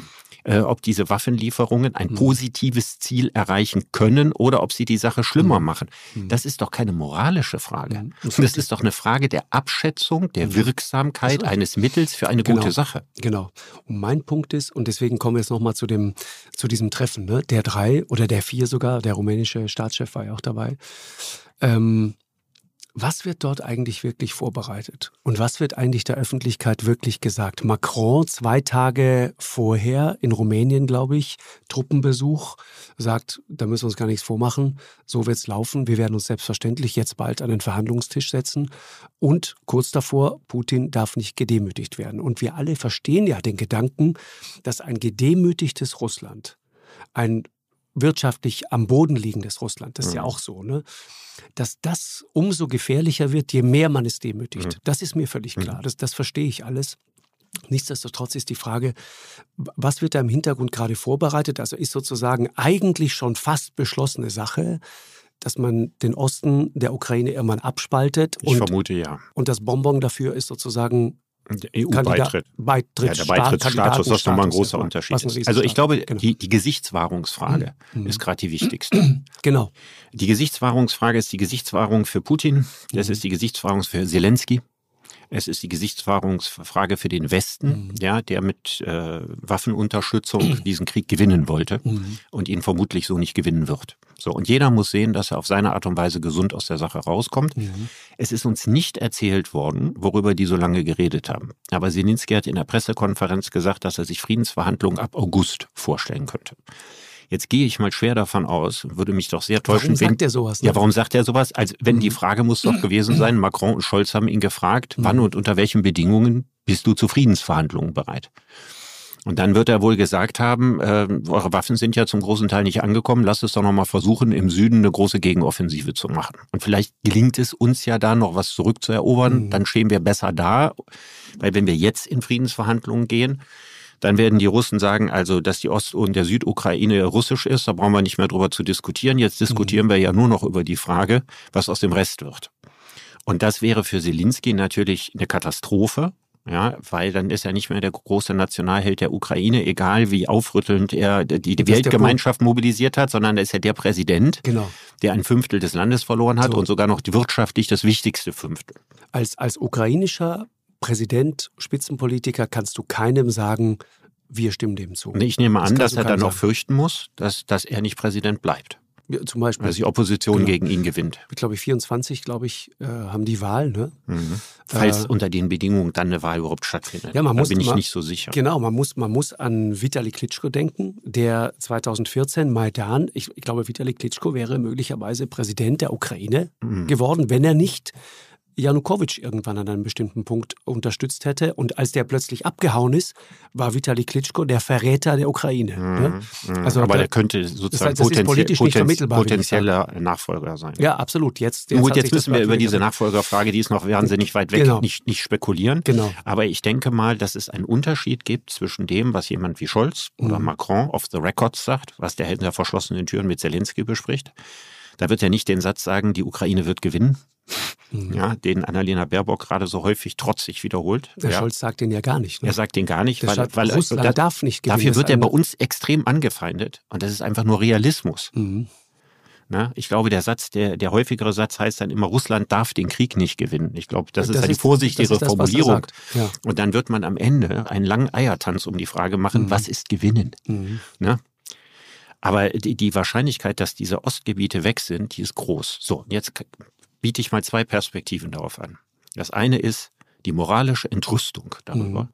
äh, ob diese Waffenlieferungen ein mhm. positives Ziel erreichen können oder ob sie die Sache schlimmer mhm. machen. Mhm. Das ist doch keine moralische Frage. Das ist doch eine Frage der Abschätzung, der Wirksamkeit eines Mittels für eine genau. gute Sache. Genau. Und mein Punkt ist, und deswegen kommen wir jetzt nochmal zu, zu diesem Treffen, ne? der drei oder der vier sogar, der rumänische Staatschef war ja auch dabei. Ähm, was wird dort eigentlich wirklich vorbereitet? Und was wird eigentlich der Öffentlichkeit wirklich gesagt? Macron zwei Tage vorher in Rumänien, glaube ich, Truppenbesuch, sagt, da müssen wir uns gar nichts vormachen, so wird es laufen. Wir werden uns selbstverständlich jetzt bald an den Verhandlungstisch setzen. Und kurz davor, Putin darf nicht gedemütigt werden. Und wir alle verstehen ja den Gedanken, dass ein gedemütigtes Russland, ein wirtschaftlich am Boden liegendes Russland, das ist ja mhm. auch so, ne? dass das umso gefährlicher wird, je mehr man es demütigt. Mhm. Das ist mir völlig klar, mhm. das, das verstehe ich alles. Nichtsdestotrotz ist die Frage, was wird da im Hintergrund gerade vorbereitet? Also ist sozusagen eigentlich schon fast beschlossene Sache, dass man den Osten der Ukraine irgendwann abspaltet. Ich und, vermute ja. Und das Bonbon dafür ist sozusagen EU-Beitritt. Beitritt, ja, der Beitrittsstatus, das ist nochmal ein großer Unterschied. Ein also ich glaube, genau. die, die Gesichtswahrungsfrage mhm. ist gerade die wichtigste. Genau. Die Gesichtswahrungsfrage ist die Gesichtswahrung für Putin, das mhm. ist die Gesichtswahrung für Zelensky. Es ist die Gesichtswahrungsfrage für den Westen, mhm. ja, der mit äh, Waffenunterstützung diesen Krieg gewinnen wollte mhm. und ihn vermutlich so nicht gewinnen wird. So, und jeder muss sehen, dass er auf seine Art und Weise gesund aus der Sache rauskommt. Mhm. Es ist uns nicht erzählt worden, worüber die so lange geredet haben. Aber Zelensky hat in der Pressekonferenz gesagt, dass er sich Friedensverhandlungen ab August vorstellen könnte. Jetzt gehe ich mal schwer davon aus, würde mich doch sehr täuschen. Warum sagt er sowas? Ja, warum sagt er sowas? Also, wenn mhm. die Frage muss doch gewesen sein, Macron und Scholz haben ihn gefragt, mhm. wann und unter welchen Bedingungen bist du zu Friedensverhandlungen bereit? Und dann wird er wohl gesagt haben, äh, eure Waffen sind ja zum großen Teil nicht angekommen, lasst es doch nochmal versuchen, im Süden eine große Gegenoffensive zu machen. Und vielleicht gelingt es uns ja da noch was zurückzuerobern, mhm. dann stehen wir besser da, weil wenn wir jetzt in Friedensverhandlungen gehen, dann werden die Russen sagen, also, dass die Ost- und der Südukraine russisch ist, da brauchen wir nicht mehr drüber zu diskutieren. Jetzt diskutieren mhm. wir ja nur noch über die Frage, was aus dem Rest wird. Und das wäre für Zelensky natürlich eine Katastrophe, ja, weil dann ist er nicht mehr der große Nationalheld der Ukraine, egal wie aufrüttelnd er die, die Weltgemeinschaft mobilisiert hat, sondern er ist ja der Präsident, genau. der ein Fünftel des Landes verloren hat so. und sogar noch wirtschaftlich das wichtigste Fünftel. Als, als ukrainischer Präsident, Spitzenpolitiker, kannst du keinem sagen, wir stimmen dem zu. Ich nehme an, das dass er dann auch fürchten muss, dass, dass er nicht Präsident bleibt. Ja, zum Beispiel. Dass die Opposition genau. gegen ihn gewinnt. Ich glaube, 24, glaube ich, äh, haben die Wahl. Ne? Mhm. Falls äh, unter den Bedingungen dann eine Wahl überhaupt stattfindet. Ja, man da muss, bin ich man, nicht so sicher. Genau, man muss, man muss an Vitali Klitschko denken, der 2014 Maidan, ich, ich glaube, Vitali Klitschko wäre möglicherweise Präsident der Ukraine mhm. geworden, wenn er nicht Janukowitsch irgendwann an einem bestimmten Punkt unterstützt hätte. Und als der plötzlich abgehauen ist, war Vitali Klitschko der Verräter der Ukraine. Mhm. Ne? Mhm. Also Aber der, der könnte sozusagen das heißt, potenzie poten potenzieller Nachfolger sein. Ja, absolut. Jetzt, jetzt, Gut, jetzt müssen wir über diese Nachfolgerfrage, die ist noch wahnsinnig weit weg, genau. nicht, nicht spekulieren. Genau. Aber ich denke mal, dass es einen Unterschied gibt zwischen dem, was jemand wie Scholz oder mhm. Macron off the records sagt, was der hinter verschlossenen Türen mit Zelensky bespricht. Da wird er nicht den Satz sagen, die Ukraine wird gewinnen, Mhm. Ja, den Annalena Baerbock gerade so häufig trotzig wiederholt. Der ja. Scholz sagt den ja gar nicht. Ne? Er sagt den gar nicht, weil, weil Russland da, darf nicht gewinnen. Dafür wird er bei uns extrem angefeindet und das ist einfach nur Realismus. Mhm. Na, ich glaube, der Satz, der, der häufigere Satz heißt dann immer, Russland darf den Krieg nicht gewinnen. Ich glaube, das, das ist eine vorsichtigere das, Formulierung. Ja. Und dann wird man am Ende einen langen Eiertanz um die Frage machen, mhm. was ist gewinnen? Mhm. Na? Aber die, die Wahrscheinlichkeit, dass diese Ostgebiete weg sind, die ist groß. So, jetzt biete ich mal zwei Perspektiven darauf an. Das eine ist die moralische Entrüstung darüber, mhm.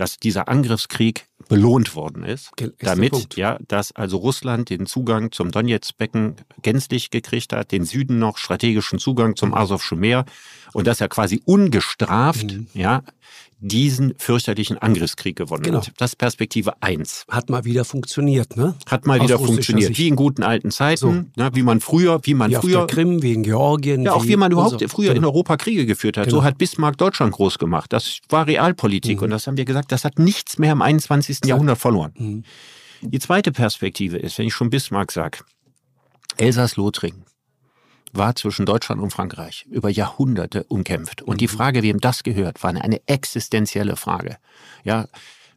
Dass dieser Angriffskrieg belohnt worden ist, ist damit, ja, dass also Russland den Zugang zum Donetsk-Becken gänzlich gekriegt hat, den Süden noch strategischen Zugang zum mhm. Asowsche Meer und dass er quasi ungestraft, mhm. ja, diesen fürchterlichen Angriffskrieg gewonnen genau. hat. Das ist Perspektive 1. Hat mal wieder funktioniert, ne? Hat mal Aus wieder funktioniert. Sicht. Wie in guten alten Zeiten, so. ne? wie man früher, wie man wie früher. Auf der Krim, wie in Georgien. Ja, auch wie, wie man überhaupt so. früher genau. in Europa Kriege geführt hat. Genau. So hat Bismarck Deutschland groß gemacht. Das war Realpolitik. Mhm. Und das haben wir gesagt, das hat nichts mehr im 21. Exakt. Jahrhundert verloren. Mhm. Die zweite Perspektive ist, wenn ich schon Bismarck sage, Elsass-Lothringen war zwischen Deutschland und Frankreich über Jahrhunderte umkämpft. Und die mhm. Frage, wem das gehört, war eine existenzielle Frage. Ja,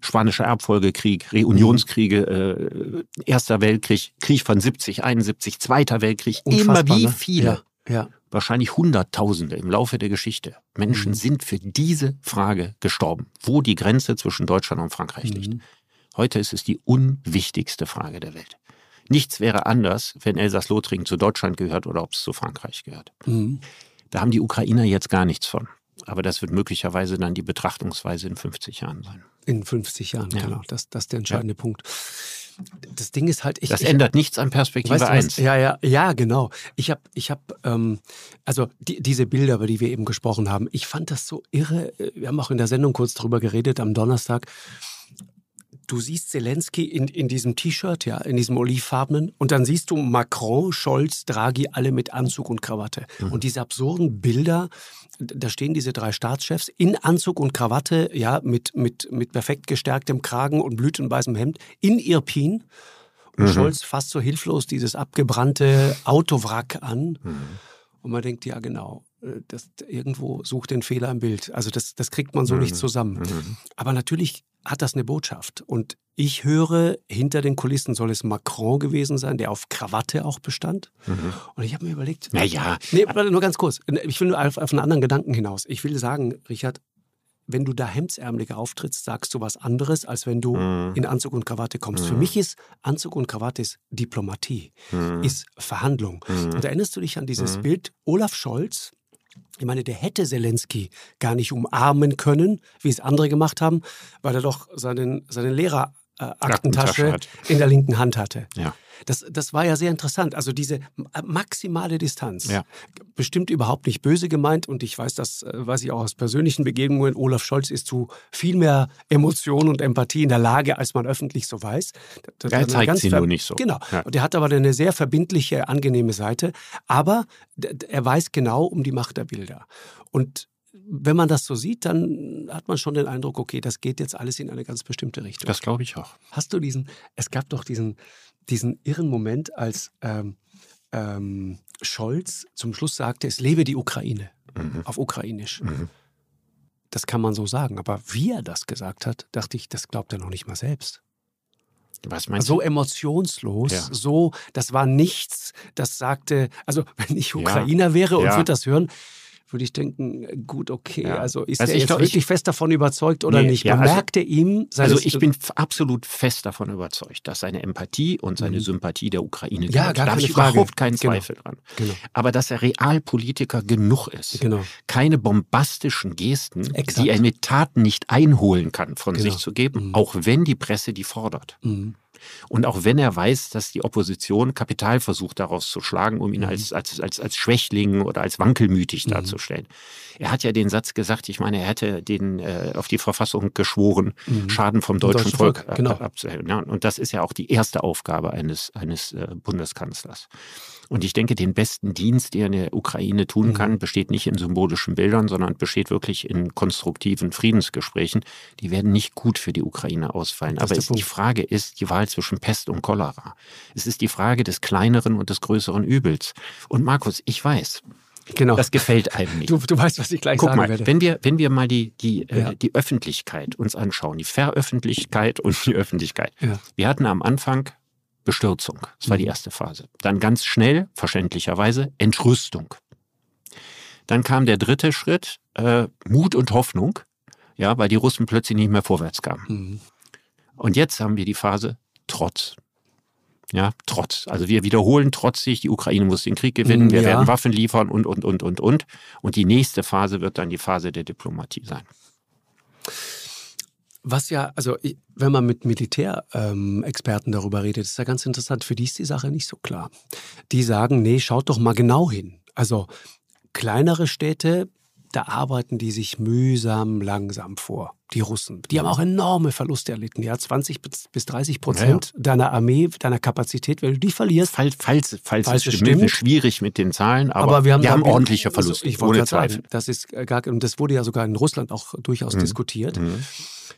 Spanischer Erbfolgekrieg, Reunionskriege, äh, Erster Weltkrieg, Krieg von 70, 71, Zweiter Weltkrieg, Unfassbar, immer wie ne? viele. Ja, ja. Wahrscheinlich Hunderttausende im Laufe der Geschichte. Menschen mhm. sind für diese Frage gestorben, wo die Grenze zwischen Deutschland und Frankreich mhm. liegt. Heute ist es die unwichtigste Frage der Welt. Nichts wäre anders, wenn Elsass-Lothringen zu Deutschland gehört oder ob es zu Frankreich gehört. Mhm. Da haben die Ukrainer jetzt gar nichts von. Aber das wird möglicherweise dann die Betrachtungsweise in 50 Jahren sein. In 50 Jahren, Ja. genau. Das, das ist der entscheidende Punkt. Das Ding ist halt, ich, Das ich, ändert nichts an Perspektive Weißt du 1. was? Ja, ja, ja, genau. Ich habe, ich habe, ähm, also die, diese Bilder, über die wir eben gesprochen haben, ich fand das so irre. Wir haben auch in der Sendung kurz drüber geredet am Donnerstag. Du siehst Zelensky in, in diesem T-Shirt, ja, in diesem olivfarbenen, und dann siehst du Macron, Scholz, Draghi, alle mit Anzug und Krawatte. Und diese absurden Bilder, da stehen diese drei Staatschefs in Anzug und Krawatte, ja, mit, mit, mit perfekt gestärktem Kragen und blütenweißem Hemd in Irpin. Und Scholz fasst so hilflos dieses abgebrannte Autowrack an. Und man denkt, ja genau, äh, das, irgendwo sucht den Fehler im Bild. Also das, das kriegt man so nicht zusammen. Aber natürlich hat das eine Botschaft. Und ich höre, hinter den Kulissen soll es Macron gewesen sein, der auf Krawatte auch bestand. Und ich habe mir überlegt, Naja, Nee, nur ganz kurz. Ich will nur auf, auf einen anderen Gedanken hinaus. Ich will sagen, Richard, wenn du da hemdsärmeliger auftrittst, sagst du was anderes, als wenn du Mhm. in Anzug und Krawatte kommst. Für mich ist Anzug und Krawatte ist Diplomatie, Mhm. ist Verhandlung. Und erinnerst du dich an dieses Mhm. Bild Olaf Scholz? Ich meine, der hätte Zelensky gar nicht umarmen können, wie es andere gemacht haben, weil er doch seinen, seine Aktentasche äh, hat. in der linken Hand hatte. Ja. Das, das war ja sehr interessant. Also diese ma- maximale Distanz. Ja. Bestimmt überhaupt nicht böse gemeint. Und ich weiß das, äh, weiß ich auch aus persönlichen Begegnungen. Olaf Scholz ist zu viel mehr Emotion und Empathie in der Lage, als man öffentlich so weiß. Das- Er zeigt ganz sie nur nicht so. Genau. Ja. Und er hat aber eine sehr verbindliche, angenehme Seite. Aber er weiß genau um die Macht der Bilder. Und wenn man das so sieht, dann hat man schon den Eindruck, okay, das geht jetzt alles in eine ganz bestimmte Richtung. Das glaube ich auch. Hast du diesen, es gab doch diesen, diesen irren Moment, als ähm, ähm, Scholz zum Schluss sagte, es lebe die Ukraine Mhm. auf Ukrainisch. Mhm. Das kann man so sagen, aber wie er das gesagt hat, dachte ich, das glaubt er noch nicht mal selbst. Was meinst So du? emotionslos, Ja. so, das war nichts, das sagte, also wenn ich Ja. Ukrainer wäre und Ja. würde das hören, würde ich denken, gut, okay, Ja. also ist Also er ich jetzt glaub, ich- wirklich fest davon überzeugt oder Nee, nicht? ja, Man also- merkte ihm, Also ich bin absolut fest davon überzeugt, dass seine Empathie und seine Sympathie der Ukraine Mhm. Ja, gar da habe ich Frage. überhaupt keinen Genau. Zweifel dran. Genau. Aber dass er Realpolitiker genug ist, Genau. keine bombastischen Gesten, Exakt. die er mit Taten nicht einholen kann, von Genau. sich zu geben, Mhm. auch wenn die Presse die fordert. Mhm. Und auch wenn er weiß, dass die Opposition Kapital versucht daraus zu schlagen, um ihn Mhm. als, als, als, als Schwächling oder als wankelmütig darzustellen. Er hat ja den Satz gesagt, ich meine, er hätte den äh, auf die Verfassung geschworen, Schaden vom deutschen, Mhm. deutschen Volk, Volk, genau. abzuhelfen. Ja, und das ist ja auch die erste Aufgabe eines, eines äh, Bundeskanzlers. Und ich denke, den besten Dienst, den er der Ukraine tun Mhm. kann, besteht nicht in symbolischen Bildern, sondern besteht wirklich in konstruktiven Friedensgesprächen. Die werden nicht gut für die Ukraine ausfallen. Aber der es, die. Frage ist die Wahl zwischen Pest und Cholera. Es ist die Frage des kleineren und des größeren Übels. Und Markus, ich weiß, Genau. das gefällt einem nicht. Du, du weißt, was ich gleich Guck sagen mal, werde. wenn wir, wenn wir mal die, die, Ja. äh, die Öffentlichkeit uns anschauen, die Veröffentlichkeit und die Öffentlichkeit. Ja. Wir hatten am Anfang Bestürzung. Das war die Mhm. erste Phase. Dann ganz schnell, verständlicherweise, Entrüstung. Dann kam der dritte Schritt, äh, Mut und Hoffnung, ja, weil die Russen plötzlich nicht mehr vorwärts kamen. Mhm. Und jetzt haben wir die Phase Trotz. Ja, Trotz. Also wir wiederholen trotzig, die Ukraine muss den Krieg gewinnen, wir Ja. werden Waffen liefern und, und, und, und, und. Und die nächste Phase wird dann die Phase der Diplomatie sein. Was ja, also wenn man mit Militärexperten ähm, darüber redet, ist ja ganz interessant. Für die ist die Sache nicht so klar. Die sagen, nee, schaut doch mal genau hin. Also kleinere Städte, da arbeiten die sich mühsam langsam vor. Die Russen. Die haben auch enorme Verluste erlitten. Ja, 20 bis bis 30 Prozent deiner Armee, deiner Kapazität, wenn du die verlierst. Falls, falls, falls, Falls es stimmt, stimmt. schwierig mit den Zahlen, aber, Aber wir haben, da- ordentliche also Verluste, Ich wollte gerade sagen, das ist äh, gar, und das wurde ja sogar in Russland auch durchaus diskutiert.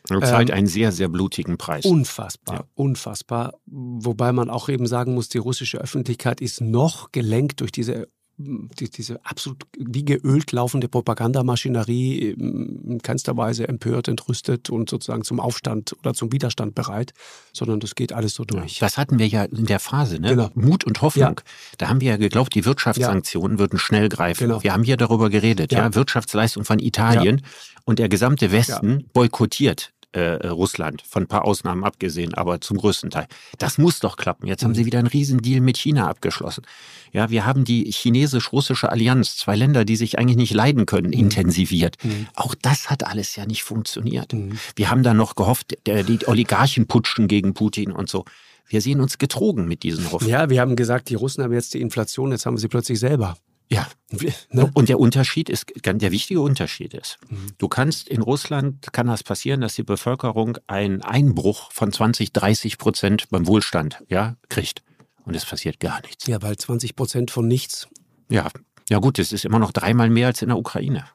Man zahlt Ähm, einen sehr, sehr blutigen Preis. Unfassbar, Ja. unfassbar. Wobei man auch eben sagen muss, die russische Öffentlichkeit ist noch gelenkt durch diese, die, diese absolut wie geölt laufende Propagandamaschinerie, ähm, in keinster Weise empört, entrüstet und sozusagen zum Aufstand oder zum Widerstand bereit, sondern das geht alles so durch. Das hatten wir ja in der Phase, ne? Genau. Mut und Hoffnung. Da haben wir ja geglaubt, die Wirtschaftssanktionen würden schnell greifen. Genau. Wir haben hier darüber geredet, ja, Ja. Wirtschaftsleistung von Italien und der gesamte Westen boykottiert äh, Russland, von ein paar Ausnahmen abgesehen, aber zum größten Teil. Das muss doch klappen. Jetzt haben sie wieder einen Riesendeal mit China abgeschlossen. Ja, wir haben die chinesisch-russische Allianz, zwei Länder, die sich eigentlich nicht leiden können, intensiviert. Auch das hat alles ja nicht funktioniert. Wir haben dann noch gehofft, der, die Oligarchen putschen gegen Putin und so. Wir sehen uns getrogen mit diesen Hoffnungen. Ja, wir haben gesagt, die Russen haben jetzt die Inflation, jetzt haben wir sie plötzlich selber. Ja. Wir- Ne? Und der Unterschied ist, der wichtige Unterschied ist, du kannst in Russland, kann das passieren, dass die Bevölkerung einen Einbruch von 20, 30 Prozent beim Wohlstand, ja, kriegt. Und es passiert gar nichts. Ja, weil 20 Prozent von nichts. Ja, ja gut, es ist immer noch dreimal mehr als in der Ukraine.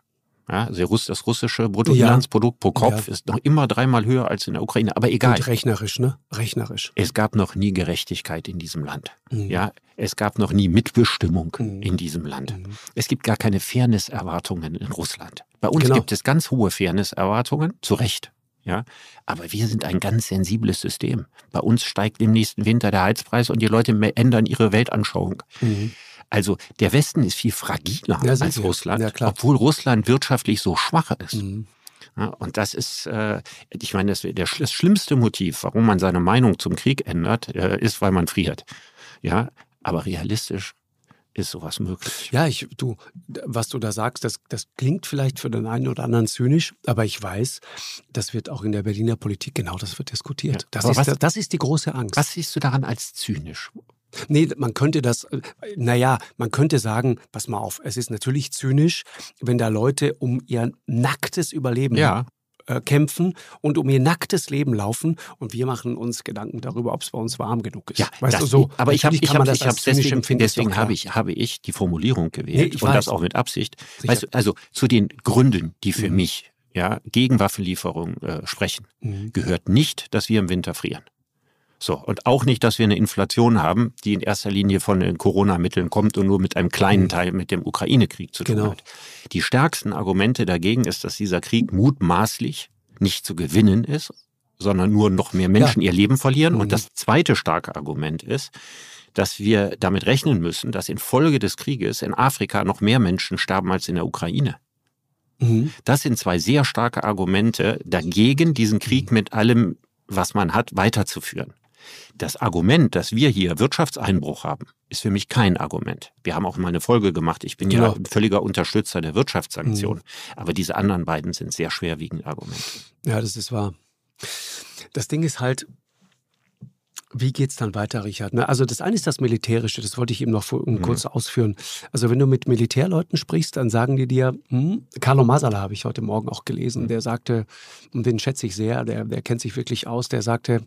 Ja, also das russische Bruttoinlandsprodukt pro Kopf Ja. ist noch immer dreimal höher als in der Ukraine. Aber egal. Und rechnerisch, ne? Rechnerisch. Es gab noch nie Gerechtigkeit in diesem Land. Mhm. Ja, es gab noch nie Mitbestimmung Mhm. in diesem Land. Mhm. Es gibt gar keine Fairness-Erwartungen in Russland. Bei uns Genau. gibt es ganz hohe Fairness-Erwartungen, zu Recht. Ja, aber wir sind ein ganz sensibles System. Bei uns steigt im nächsten Winter der Heizpreis und die Leute ändern ihre Weltanschauung. Mhm. Also der Westen ist viel fragiler Ja, als. Russland, Ja, obwohl Russland wirtschaftlich so schwach ist. Mhm. Ja, und das ist, äh, ich meine, das, der, das schlimmste Motiv, warum man seine Meinung zum Krieg ändert, äh, ist, weil man friert. Ja, aber realistisch ist sowas möglich. Ja, ich, du, was du da sagst, das, das klingt vielleicht für den einen oder anderen zynisch, aber ich weiß, das wird auch in der Berliner Politik genau das wird diskutiert. Ja, Das, ist, was- das ist die große Angst. Was siehst du daran als zynisch? Nee, man könnte das, naja, man könnte sagen, pass mal auf, es ist natürlich zynisch, wenn da Leute um ihr nacktes Überleben Ja. äh, kämpfen und um ihr nacktes Leben laufen und wir machen uns Gedanken darüber, ob es bei uns warm genug ist. Ja, weißt das, du so. aber ich habe ich hab, das ich hab zynisch deswegen, empfinden, deswegen habe ich, habe ich die Formulierung gewählt Nee, ich und weiß. das auch mit Absicht. Sicher. Weißt du, also zu den Gründen, die für Mhm. mich ja, gegen Waffenlieferung äh, sprechen, Mhm. gehört nicht, dass wir im Winter frieren. So, und auch nicht, dass wir eine Inflation haben, die in erster Linie von den Corona-Mitteln kommt und nur mit einem kleinen Teil mit dem Ukraine-Krieg zu tun Genau. hat. Die stärksten Argumente dagegen ist, dass dieser Krieg mutmaßlich nicht zu gewinnen ist, sondern nur noch mehr Menschen ihr Leben verlieren. Mhm. Und das zweite starke Argument ist, dass wir damit rechnen müssen, dass infolge des Krieges in Afrika noch mehr Menschen sterben als in der Ukraine. Mhm. Das sind zwei sehr starke Argumente dagegen, diesen Krieg mit allem, was man hat, weiterzuführen. Das Argument, dass wir hier Wirtschaftseinbruch haben, ist für mich kein Argument. Wir haben auch mal eine Folge gemacht. Ich bin ja Genau. ein völliger Unterstützer der Wirtschaftssanktionen. Aber diese anderen beiden sind sehr schwerwiegende Argumente. Ja, das ist wahr. Das Ding ist halt, wie geht's dann weiter, Richard? Ne, Also das eine ist das Militärische, das wollte ich eben noch vor- Mhm. kurz ausführen. Also wenn du mit Militärleuten sprichst, dann sagen die dir, hm, Carlo Masala habe ich heute Morgen auch Mhm. gelesen, der sagte, und den schätze ich sehr, der, der kennt sich wirklich aus, der sagte,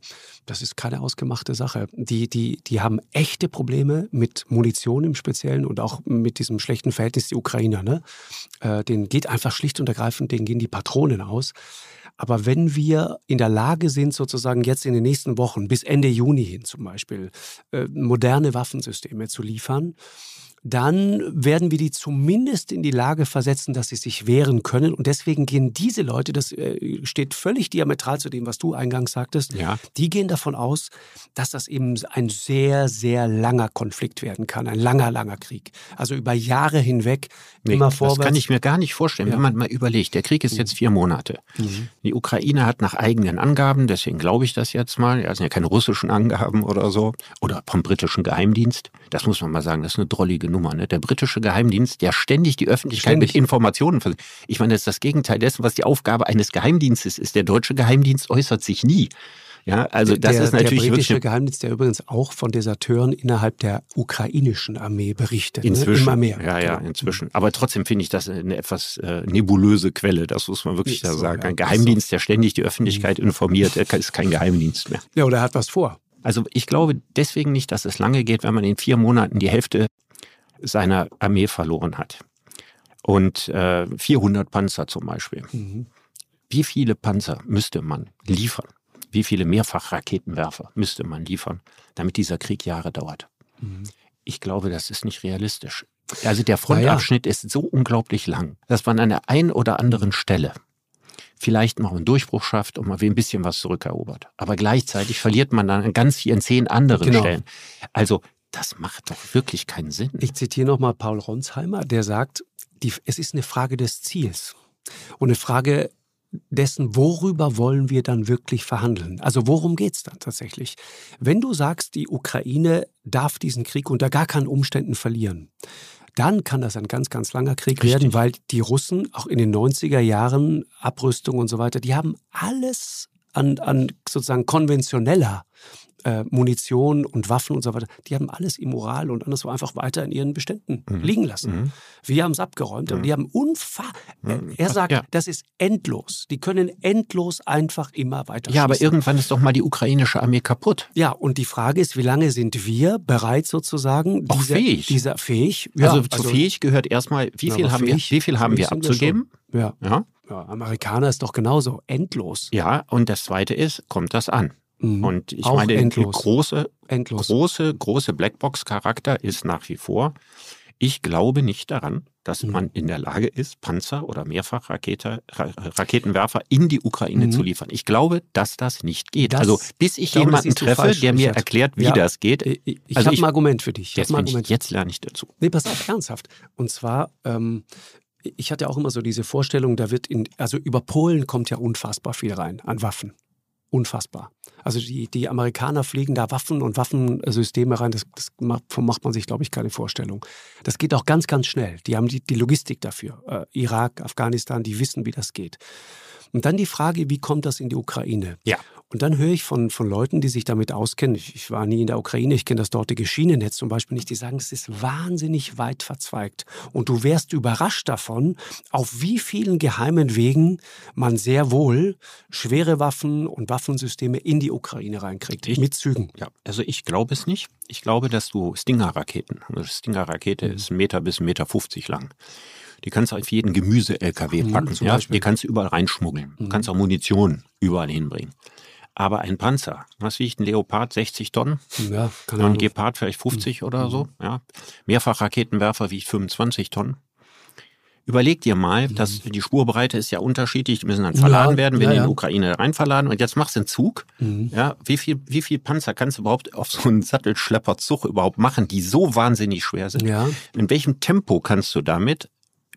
das ist keine ausgemachte Sache. Die, die, die haben echte Probleme mit Munition im Speziellen und auch mit diesem schlechten Verhältnis die Ukrainer. Ne? Äh, denen geht einfach schlicht und ergreifend, denen gehen die Patronen aus. Aber wenn wir in der Lage sind, sozusagen jetzt in den nächsten Wochen, bis Ende Juni hin zum Beispiel, äh, moderne Waffensysteme zu liefern, dann werden wir die zumindest in die Lage versetzen, dass sie sich wehren können. Und deswegen gehen diese Leute, das äh, steht völlig diametral zu dem, was du eingangs sagtest, Ja. die gehen davon aus, dass das eben ein sehr, sehr langer Konflikt werden kann, ein langer, langer Krieg. Also über Jahre hinweg Nee, immer das vorwärts. kann ich mir gar nicht vorstellen, Ja. wenn man mal überlegt. Der Krieg ist jetzt vier Monate. Mhm. Die Ukraine hat nach eigenen Angaben, deswegen glaube ich das jetzt mal, das sind ja keine russischen Angaben oder so, oder vom britischen Geheimdienst. Das muss man mal sagen, das ist eine drollige Nummer. Ne? Der britische Geheimdienst, der ständig die Öffentlichkeit Ständig. mit Informationen versucht. Ich meine, das ist das Gegenteil dessen, was die Aufgabe eines Geheimdienstes ist. Der deutsche Geheimdienst äußert sich nie. Ja, also das der, ist natürlich der britische Geheimdienst, der übrigens auch von Deserteuren innerhalb der ukrainischen Armee berichtet. Inzwischen. Ne? Immer mehr. Ja, ja, Genau. inzwischen. Aber trotzdem finde ich das eine etwas äh, nebulöse Quelle. Das muss man wirklich da so, sagen. ja, Ein Geheimdienst, der ständig die Öffentlichkeit informiert, der ist kein Geheimdienst mehr. Ja, oder er hat was vor. Also ich glaube deswegen nicht, dass es lange geht, wenn man in vier Monaten die Hälfte seiner Armee verloren hat. Und äh, 400 Panzer zum Beispiel. Mhm. Wie viele Panzer müsste man liefern? Wie viele Mehrfachraketenwerfer müsste man liefern, damit dieser Krieg Jahre dauert? Mhm. Ich glaube, das ist nicht realistisch. Also der Frontabschnitt ist so unglaublich lang, dass man an der einen oder anderen Stelle vielleicht noch einen Durchbruch schafft und mal ein bisschen was zurückerobert. Aber gleichzeitig verliert man dann an ganz vielen zehn anderen Genau. Stellen. Also das macht doch wirklich keinen Sinn. Ich zitiere nochmal Paul Ronsheimer, der sagt, die, es ist eine Frage des Ziels und eine Frage dessen, worüber wollen wir dann wirklich verhandeln? Also worum geht es dann tatsächlich? Wenn du sagst, die Ukraine darf diesen Krieg unter gar keinen Umständen verlieren, dann kann das ein ganz, ganz langer Krieg Richtig. werden, weil die Russen auch in den 90er Jahren, Abrüstung und so weiter, die haben alles an, an sozusagen konventioneller äh, Munition und Waffen und so weiter, die haben alles immoral und anderswo einfach weiter in ihren Beständen mhm. liegen lassen. Mhm. Wir haben es abgeräumt, aber mhm. die haben unfahr. Äh, mhm. Er sagt, ja. das ist endlos. Die können endlos einfach immer weiter. Ja, aber irgendwann ist doch mal die ukrainische Armee kaputt. Ja, und die Frage ist, wie lange sind wir bereit sozusagen? Auch dieser, fähig. Dieser fähig. Ja, also zu also, fähig gehört erstmal, wie viel haben fähig, wir, wie viel haben wir abzugeben? Wir ja. ja. Ja, Amerikaner ist doch genauso endlos. Ja, und das Zweite ist, kommt das an? Mhm. Und ich Auch meine, endlos. große, endlos. große, große Blackbox-Charakter ist nach wie vor. Ich glaube nicht daran, dass mhm. man in der Lage ist, Panzer oder Mehrfachraketenwerfer in die Ukraine mhm. zu liefern. Ich glaube, dass das nicht geht. Das, also bis ich, ich glaube, jemanden treffe, der mir erklärt, wie ja, das geht. Ich, ich also habe ein Argument für dich. Jetzt, Argument. jetzt lerne ich dazu. Nee, pass auf, ernsthaft. Und zwar, ähm, ich hatte auch immer so diese Vorstellung, da wird in, also über Polen kommt ja unfassbar viel rein an Waffen unfassbar. Also die, die Amerikaner fliegen da Waffen und Waffensysteme rein, das, das macht man sich, glaube ich, keine Vorstellung. Das geht auch ganz, ganz schnell. Die haben die, die Logistik dafür. Äh, Irak, Afghanistan, die wissen, wie das geht. Und dann die Frage, wie kommt das in die Ukraine? Ja. Und dann höre ich von, von Leuten, die sich damit auskennen, ich, ich war nie in der Ukraine, ich kenne das dortige Schienennetz zum Beispiel nicht, die sagen, es ist wahnsinnig weit verzweigt. Und du wärst überrascht davon, auf wie vielen geheimen Wegen man sehr wohl schwere Waffen und Waffensysteme in die Ukraine reinkriegt, ich, mit Zügen. Ja, also ich glaube es nicht. Ich glaube, dass du Stinger-Raketen, also Stinger-Rakete mhm. ist Meter bis Meter 50 lang. Die kannst du auf jeden Gemüse-LKW mhm, packen. Mhm, ja? Die kannst du überall reinschmuggeln. Du mhm. kannst auch Munition überall hinbringen. Aber ein Panzer, was wiegt ein Leopard? 60 Tonnen? Ja, kann Ein Gepard vielleicht 50 mhm. oder so. Ja. Mehrfachraketenwerfer wiegt 25 Tonnen. Überleg dir mal, mhm. dass die Spurbreite ist ja unterschiedlich, die müssen dann verladen ja, werden, wenn ja, ja. in die Ukraine reinverladen. Und jetzt machst du einen Zug. Mhm. Ja, wie viel, wie viel Panzer kannst du überhaupt auf so einen Sattelschlepperzug überhaupt machen, die so wahnsinnig schwer sind? Ja. In welchem Tempo kannst du damit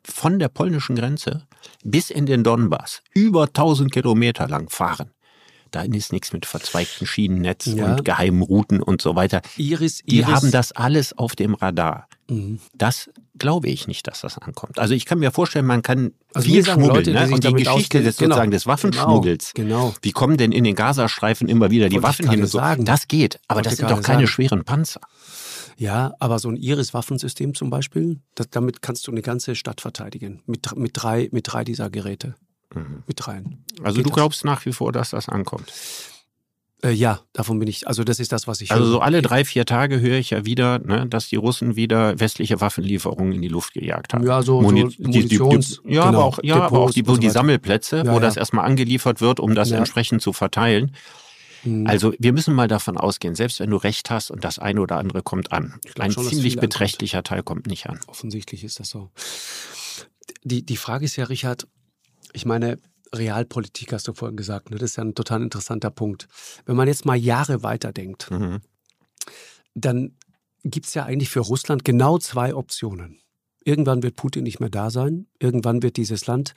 von der polnischen Grenze bis in den Donbass über 1000 Kilometer lang fahren? Da ist nichts mit verzweigten Schienennetz ja. und geheimen Routen und so weiter. Iris, Die Iris. haben das alles auf dem Radar. Mhm. Das glaube ich nicht, dass das ankommt. Also ich kann mir vorstellen, man kann also viel schmuggeln. Leute, ne? Und die Geschichte des, genau. sozusagen des Waffenschmuggels. Genau, genau. Wie kommen denn in den Gazastreifen immer wieder die Wollte Waffen hin und so? Sagen. Das geht, aber Wollte das sind doch keine sagen. schweren Panzer. Ja, aber so ein Iris-Waffensystem zum Beispiel, das, damit kannst du eine ganze Stadt verteidigen. Mit, mit, drei, mit drei dieser Geräte mhm. mit rein. Also Geht du glaubst das? nach wie vor, dass das ankommt? Äh, ja, davon bin ich, also das ist das, was ich. Also höre. so alle drei, vier Tage höre ich ja wieder, ne, dass die Russen wieder westliche Waffenlieferungen in die Luft gejagt haben. Ja, so, Muni so Munitions, die, die, ja, genau, aber auch, ja, aber auch die, so die Sammelplätze, ja, wo ja. das erstmal angeliefert wird, um das ja. entsprechend zu verteilen. Mhm. Also wir müssen mal davon ausgehen, selbst wenn du recht hast und das eine oder andere kommt an, ein schon, ziemlich beträchtlicher ankommt. Teil kommt nicht an. Offensichtlich ist das so. Die, die Frage ist ja, Richard, ich meine, Realpolitik hast du vorhin gesagt, ne? das ist ja ein total interessanter Punkt. Wenn man jetzt mal Jahre weiterdenkt, mhm. dann gibt es ja eigentlich für Russland genau zwei Optionen. Irgendwann wird Putin nicht mehr da sein, irgendwann wird dieses Land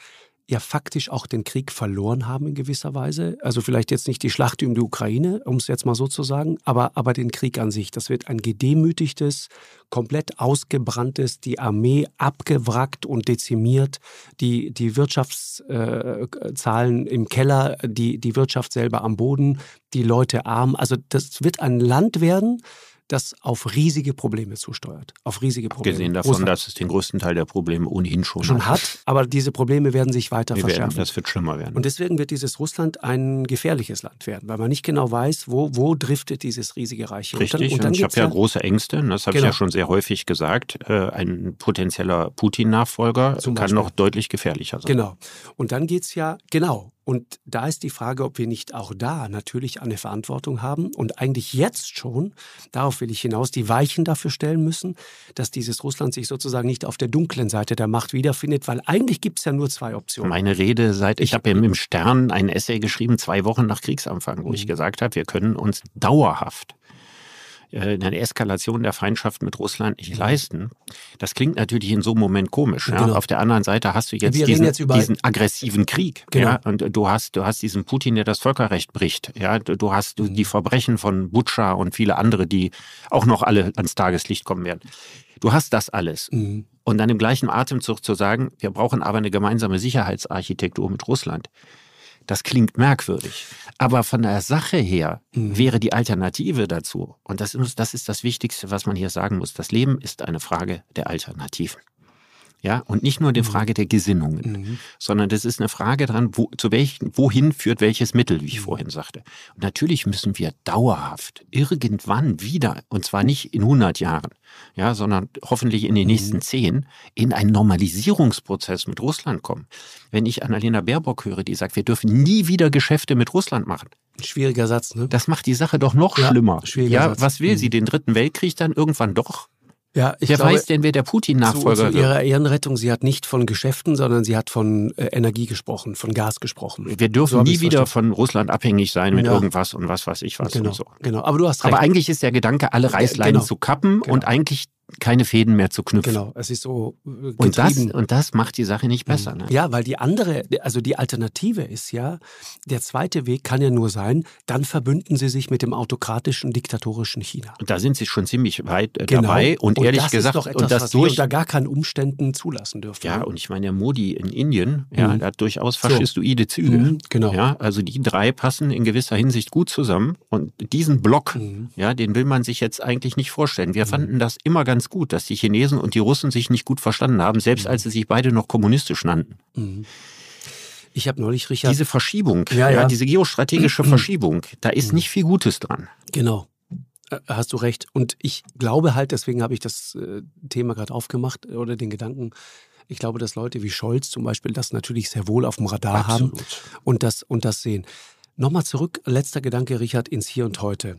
ja faktisch auch den Krieg verloren haben in gewisser Weise. Also vielleicht jetzt nicht die Schlacht um die Ukraine, um es jetzt mal so zu sagen, aber, aber den Krieg an sich. Das wird ein gedemütigtes, komplett ausgebranntes, die Armee abgewrackt und dezimiert, die, die Wirtschaftszahlen äh, im Keller, die, die Wirtschaft selber am Boden, die Leute arm. Also das wird ein Land werden, das auf riesige Probleme zusteuert. Auf riesige Probleme. Gesehen davon, Russland dass es den größten Teil der Probleme ohnehin schon, schon hat. Aber diese Probleme werden sich weiter Wir verschärfen. Werden, das wird schlimmer werden. Und deswegen wird dieses Russland ein gefährliches Land werden, weil man nicht genau weiß, wo, wo driftet dieses riesige Reich. Richtig, und, dann, und ich habe ja, große Ängste, das habe genau. ich ja schon sehr häufig gesagt. Äh, ein potenzieller Putin-Nachfolger kann noch deutlich gefährlicher sein. Genau. Und dann geht es ja, genau, und da ist die Frage, ob wir nicht auch da natürlich eine Verantwortung haben und eigentlich jetzt schon, darauf will ich hinaus, die Weichen dafür stellen müssen, dass dieses Russland sich sozusagen nicht auf der dunklen Seite der Macht wiederfindet, weil eigentlich gibt es ja nur zwei Optionen. Meine Rede seit, ich, ich habe im Stern ein Essay geschrieben, zwei Wochen nach Kriegsanfang, wo mhm. ich gesagt habe, wir können uns dauerhaft eine Eskalation der Feindschaft mit Russland nicht leisten. Das klingt natürlich in so einem Moment komisch. Ja? Genau. Auf der anderen Seite hast du jetzt diesen, jetzt diesen aggressiven Krieg. Genau. Ja? Und du hast, du hast diesen Putin, der das Völkerrecht bricht. Ja? Du du hast Mhm. die Verbrechen von Butscha und viele andere, die auch noch alle ans Tageslicht kommen werden. Du hast das alles. Mhm. Und dann im gleichen Atemzug zu sagen, wir brauchen aber eine gemeinsame Sicherheitsarchitektur mit Russland. Das klingt merkwürdig. Aber von der Sache her Mhm. wäre die Alternative dazu, und das ist, das ist das Wichtigste, was man hier sagen muss, das Leben ist eine Frage der Alternativen. Ja, und nicht nur die Frage der Gesinnungen, Mhm. sondern das ist eine Frage dran, wo, zu welchen, wohin führt welches Mittel, wie Mhm. ich vorhin sagte. Und natürlich müssen wir dauerhaft irgendwann wieder, und zwar nicht in 100 Jahren, ja, sondern hoffentlich in den Mhm. nächsten 10, in einen Normalisierungsprozess mit Russland kommen. Wenn ich Annalena Baerbock höre, die sagt, wir dürfen nie wieder Geschäfte mit Russland machen, Schwieriger Satz, ne? das macht die Sache doch noch Ja, schlimmer. schwieriger Ja, Satz. was will Mhm. sie? Den dritten Weltkrieg dann irgendwann doch? Ja, ich Wer glaube, weiß denn, wer der zu, Putin-Nachfolger zu wird? ihrer Ehrenrettung, sie hat nicht von Geschäften, sondern sie hat von äh, Energie gesprochen, von Gas gesprochen. Wir dürfen So nie wieder verstanden. von Russland abhängig sein mit Ja. irgendwas und was weiß ich was Genau, und so. genau. Aber du hast recht. Aber eigentlich ist der Gedanke, alle Reißleinen genau. zu kappen Genau. und eigentlich keine Fäden mehr zu knüpfen. genau, es ist so äh, Und das, getrieben. und das macht die Sache nicht besser. Ne? Ja, weil die andere, also die Alternative ist ja, der zweite Weg kann ja nur sein, dann verbünden sie sich mit dem autokratischen, diktatorischen China. Und da sind sie schon ziemlich weit äh, Genau. dabei. Und, ehrlich das gesagt, ist doch etwas, und das was durch. unter gar keinen Umständen zulassen dürfen. Ja, ne? und ich meine, der Modi in Indien, ja, Mhm. der hat durchaus faschistoide Züge. Mhm, genau. Ja, also die drei passen in gewisser Hinsicht gut zusammen. Und diesen Block, Mhm. ja, den will man sich jetzt eigentlich nicht vorstellen. Wir fanden das immer ganz gut, dass die Chinesen und die Russen sich nicht gut verstanden haben, selbst als sie sich beide noch kommunistisch nannten. Mhm. Ich habe neulich, Richard, Diese Verschiebung, Ja, ja, ja. diese geostrategische Verschiebung, da ist nicht viel Gutes dran. Genau. Äh, Hast du recht. Und ich glaube halt, deswegen habe ich das äh, Thema gerade aufgemacht oder den Gedanken, ich glaube, dass Leute wie Scholz zum Beispiel das natürlich sehr wohl auf dem Radar haben und das, und das sehen. Nochmal zurück, letzter Gedanke, Richard, ins Hier und Heute.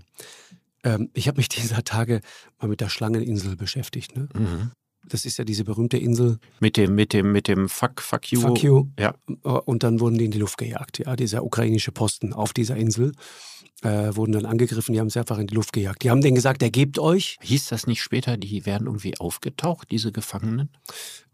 Ähm, ich habe mich dieser Tage mal mit der Schlangeninsel beschäftigt. Ne? Mhm. Das ist ja diese berühmte Insel, Mit dem, mit dem, mit dem Fuck, Fuck you. Fuck you. Ja. Äh, Und dann wurden die in die Luft gejagt. Ja, dieser ukrainische Posten auf dieser Insel äh, wurden dann angegriffen. Die haben sie einfach in die Luft gejagt. Die haben denen gesagt, ergebt euch. Hieß das nicht später, die werden irgendwie aufgetaucht, diese Gefangenen?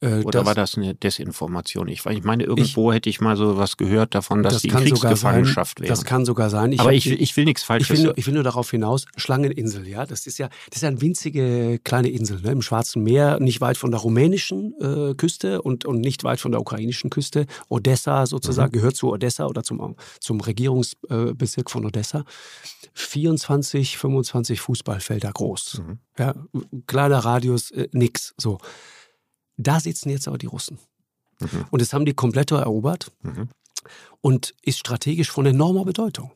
Äh, Oder war das eine Desinformation? Ich, ich meine, irgendwo hätte ich mal so was gehört davon, dass das die in sein. Kriegsgefangenschaft wären. Das kann sogar sein. Ich Aber hab ich, ich will nichts Ich Falsches. will, nur, ich will nur darauf hinaus, Schlangeninsel, ja, das ist ja, das ist ja eine winzige kleine Insel ne, im Schwarzen Meer, nicht weit von der rumänischen äh, Küste und, und nicht weit von der ukrainischen Küste. Odessa sozusagen gehört zu Odessa oder zum, zum Regierungsbezirk äh, von Odessa. 24, 25 Fußballfelder groß. Mhm. Ja, kleiner Radius, äh, nix. So. Da sitzen jetzt aber die Russen. Mhm. Und das haben die komplett erobert Mhm. und ist strategisch von enormer Bedeutung.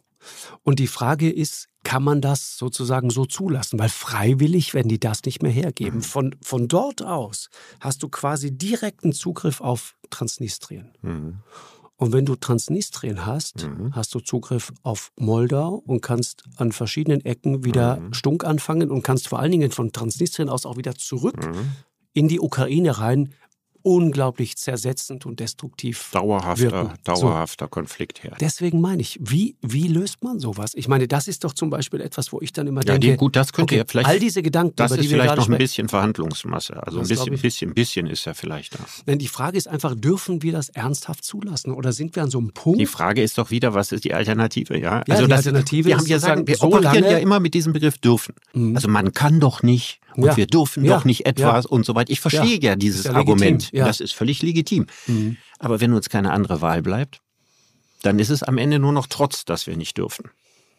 Und die Frage ist, kann man das sozusagen so zulassen? Weil freiwillig werden die das nicht mehr hergeben. Von, von dort aus hast du quasi direkten Zugriff auf Transnistrien. Mhm. Und wenn du Transnistrien hast, Mhm. hast du Zugriff auf Moldau und kannst an verschiedenen Ecken wieder Mhm. stunk anfangen und kannst vor allen Dingen von Transnistrien aus auch wieder zurück Mhm. In die Ukraine rein. Unglaublich zersetzend und destruktiv. Dauerhafter, wirken. dauerhafter Konflikt her. Deswegen meine ich, wie, wie löst man sowas? Ich meine, das ist doch zum Beispiel etwas, wo ich dann immer Ja, denke, die, gut, das könnte okay, ja vielleicht. all diese Gedanken, das über ist die vielleicht noch ein bisschen Verhandlungsmasse. Also ein Das bisschen, bisschen, bisschen ist ja vielleicht da. Denn die Frage ist einfach, dürfen wir das ernsthaft zulassen? Oder sind wir an so einem Punkt? Die Frage ist doch wieder, was ist die Alternative? Ja, Ja, die Alternative wir ist haben ja sagen, wir so operieren lange- ja immer mit diesem Begriff dürfen. Mhm. Also man kann doch nicht und Ja. wir dürfen Ja. doch nicht etwas und so weiter. Ich verstehe ja, dieses ja. Argument. Ja. Das ist völlig legitim. Mhm. Aber wenn uns keine andere Wahl bleibt, dann ist es am Ende nur noch Trotz, dass wir nicht dürfen.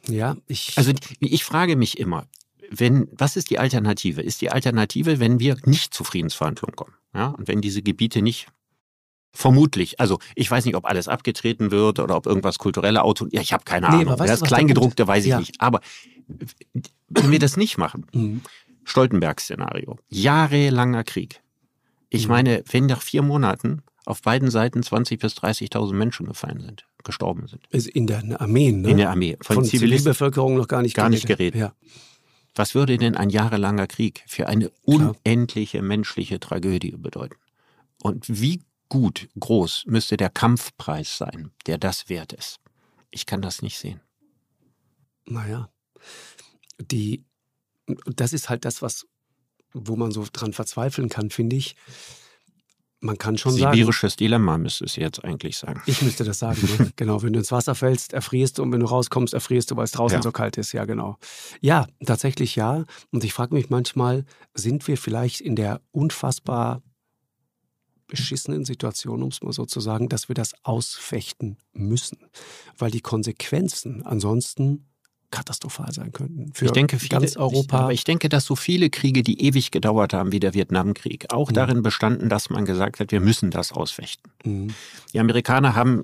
Ja, ich. Also ich frage mich immer, wenn, was ist die Alternative? Ist die Alternative, wenn wir nicht zu Friedensverhandlungen kommen? Ja? Und wenn diese Gebiete nicht Vermutlich. Also ich weiß nicht, ob alles abgetreten wird oder ob irgendwas kulturelle Auto. Ja, ich habe keine Nee, Ahnung. weißt das Kleingedruckte weiß ich Ja. nicht. Aber wenn wir das nicht machen, Mhm. Stoltenberg-Szenario, jahrelanger Krieg. Ich Mhm. meine, wenn nach vier Monaten auf beiden Seiten 20.000 bis 30.000 Menschen gefallen sind, gestorben sind. Ist in der Armee, ne? In der Armee. Von, Von. Zivilbevölkerung noch gar nicht Gar nicht geredet. Ja. Was würde denn ein jahrelanger Krieg für eine Klar. unendliche menschliche Tragödie bedeuten? Und wie gut, groß müsste der Kampfpreis sein, der das wert ist? Ich kann das nicht sehen. Naja. Die das ist halt das, was, wo man so dran verzweifeln kann, finde ich. Man kann schon sagen. Sibirisches Dilemma müsste es jetzt eigentlich sagen. Ich müsste das sagen, ne? genau. Wenn du ins Wasser fällst, erfrierst du und wenn du rauskommst, erfrierst du, weil es draußen Ja. so kalt ist. Ja, genau. Ja, tatsächlich ja. Und ich frage mich manchmal, sind wir vielleicht in der unfassbar beschissenen Situation, um es mal so zu sagen, dass wir das ausfechten müssen, weil die Konsequenzen ansonsten katastrophal sein könnten. Für ich denke, viele, ganz Ich, Europa. aber ich denke, dass so viele Kriege, die ewig gedauert haben, wie der Vietnamkrieg, auch Mhm. darin bestanden, dass man gesagt hat, wir müssen das ausfechten. Mhm, Die Amerikaner haben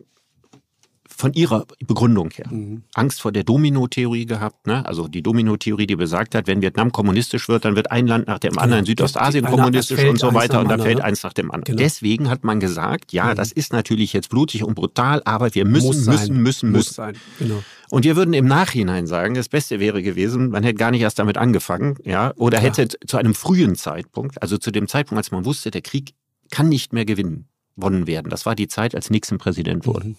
von ihrer Begründung her mhm. Angst vor der Domino-Theorie gehabt. Ne? Also die Domino-Theorie, die besagt hat, wenn Vietnam kommunistisch wird, dann wird ein Land nach dem anderen in Südostasien kommunistisch und so weiter und dann fällt ne? eins nach dem anderen. Genau. Deswegen hat man gesagt, ja, Mhm. das ist natürlich jetzt blutig und brutal, aber wir müssen, Muss sein. müssen, müssen, Muss müssen. sein, genau. Und wir würden im Nachhinein sagen, das Beste wäre gewesen, man hätte gar nicht erst damit angefangen, ja, oder Ja. hätte zu einem frühen Zeitpunkt, also zu dem Zeitpunkt, als man wusste, der Krieg kann nicht mehr gewinnen, gewonnen werden. Das war die Zeit, als Nixon Präsident wurde. Mhm.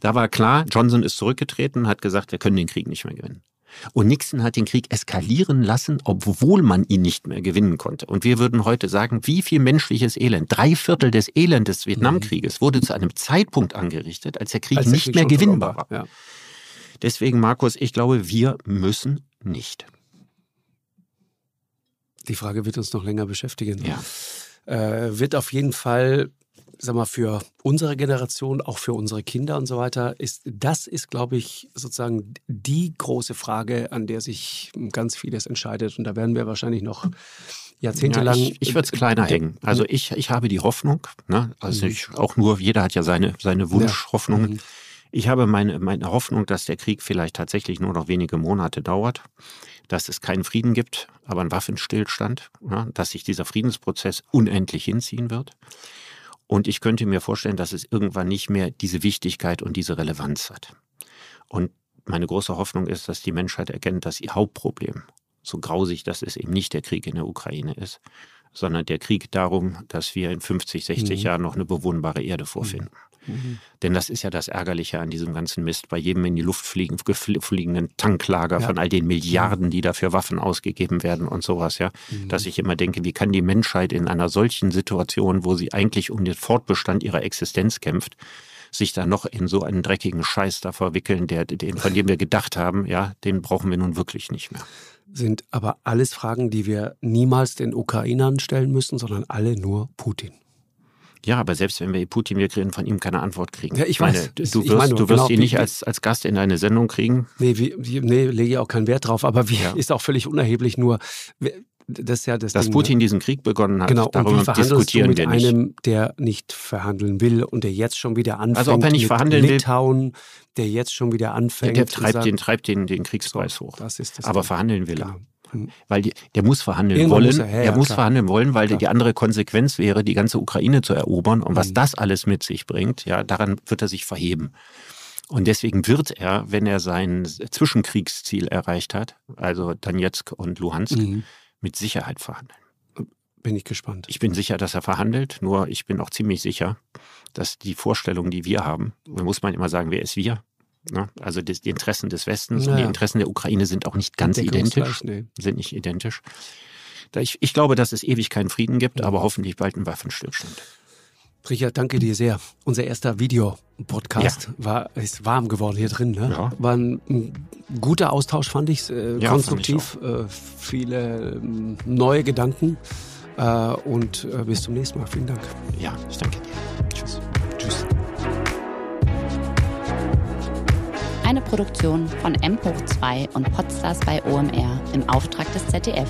Da war klar, Johnson ist zurückgetreten, hat gesagt, wir können den Krieg nicht mehr gewinnen. Und Nixon hat den Krieg eskalieren lassen, obwohl man ihn nicht mehr gewinnen konnte. Und wir würden heute sagen, wie viel menschliches Elend, drei Viertel des Elendes des Vietnamkrieges wurde zu einem Zeitpunkt angerichtet, als der Krieg Als der nicht Krieg mehr gewinnbar vorbei war. Ja. Deswegen, Markus, ich glaube, wir müssen nicht. Die Frage wird uns noch länger beschäftigen. Ja. Äh, wird auf jeden Fall, sag mal, für unsere Generation, auch für unsere Kinder und so weiter, ist das ist, glaube ich, sozusagen die große Frage, an der sich ganz vieles entscheidet. Und da werden wir wahrscheinlich noch jahrzehntelang. Ja, ich ich würde es kleiner hängen. Also ich, ich habe die Hoffnung, ne? also Mhm. ich, auch nur, jeder hat ja seine, seine Wunschhoffnungen. Mhm. Ich habe meine, meine Hoffnung, dass der Krieg vielleicht tatsächlich nur noch wenige Monate dauert, dass es keinen Frieden gibt, aber einen Waffenstillstand, ja, dass sich dieser Friedensprozess unendlich hinziehen wird. Und ich könnte mir vorstellen, dass es irgendwann nicht mehr diese Wichtigkeit und diese Relevanz hat. Und meine große Hoffnung ist, dass die Menschheit erkennt, dass ihr Hauptproblem, so grausig das ist, eben nicht der Krieg in der Ukraine ist, sondern der Krieg darum, dass wir in 50, 60 Mhm. Jahren noch eine bewohnbare Erde vorfinden. Mhm. Denn das ist ja das Ärgerliche an diesem ganzen Mist. Bei jedem in die Luft fliegen, fliegenden Tanklager Ja. von all den Milliarden, die dafür Waffen ausgegeben werden und sowas, ja. Mhm. Dass ich immer denke, wie kann die Menschheit in einer solchen Situation, wo sie eigentlich um den Fortbestand ihrer Existenz kämpft, sich da noch in so einen dreckigen Scheiß da verwickeln, der, den, von dem wir gedacht haben, ja, den brauchen wir nun wirklich nicht mehr. Sind aber alles Fragen, die wir niemals den Ukrainern stellen müssen, sondern alle nur Putin. Ja, aber selbst wenn wir Putin, wir kriegen von ihm keine Antwort kriegen. Ja, ich meine, weiß. du wirst, meine du wirst genau, ihn nicht wie- als, als Gast in deine Sendung kriegen. Nee, wie, nee lege ich auch keinen Wert drauf, aber wie, Ja. ist auch völlig unerheblich. Nur, das ist ja das Dass Ding, Putin diesen Krieg begonnen hat, Genau, und darüber wie verhandelst du diskutieren mit einem, der nicht verhandeln will und der jetzt schon wieder anfängt Also ob er nicht verhandeln will- Litauen, der jetzt schon wieder Der, anfängt der zu treibt, sagen, den, treibt den, den Kriegspreis hoch. das ist das Aber Ding. verhandeln will er. Weil die, der muss verhandeln Irgendwann wollen. muss er, ja, ja, muss klar. verhandeln wollen, weil Klar. die andere Konsequenz wäre, die ganze Ukraine zu erobern. Und was Mhm. das alles mit sich bringt, ja, daran wird er sich verheben. Und deswegen wird er, wenn er sein Zwischenkriegsziel erreicht hat, also Donetsk und Luhansk, Mhm. mit Sicherheit verhandeln. Bin ich gespannt. Ich bin sicher, dass er verhandelt, nur ich bin auch ziemlich sicher, dass die Vorstellung, die wir haben, da muss man immer sagen, wer ist wir? Ne? Also das, die Interessen des Westens und Ja, die ja. Interessen der Ukraine sind auch nicht ganz identisch, Nee. sind nicht identisch. Ich, ich glaube, dass es ewig keinen Frieden gibt, Ja. aber hoffentlich bald einen Waffenstillstand. Richard, danke dir sehr. Unser erster Videopodcast war ist warm geworden hier drin. Ne? Ja. War ein, ein guter Austausch, fand ich. Äh, Ja, konstruktiv, äh, viele ähm, neue Gedanken. Äh, und äh, bis zum nächsten Mal. Vielen Dank. Ja, ich danke dir. Tschüss. Eine Produktion von M hoch 2 und Podstars bei OMR im Auftrag des ZDF.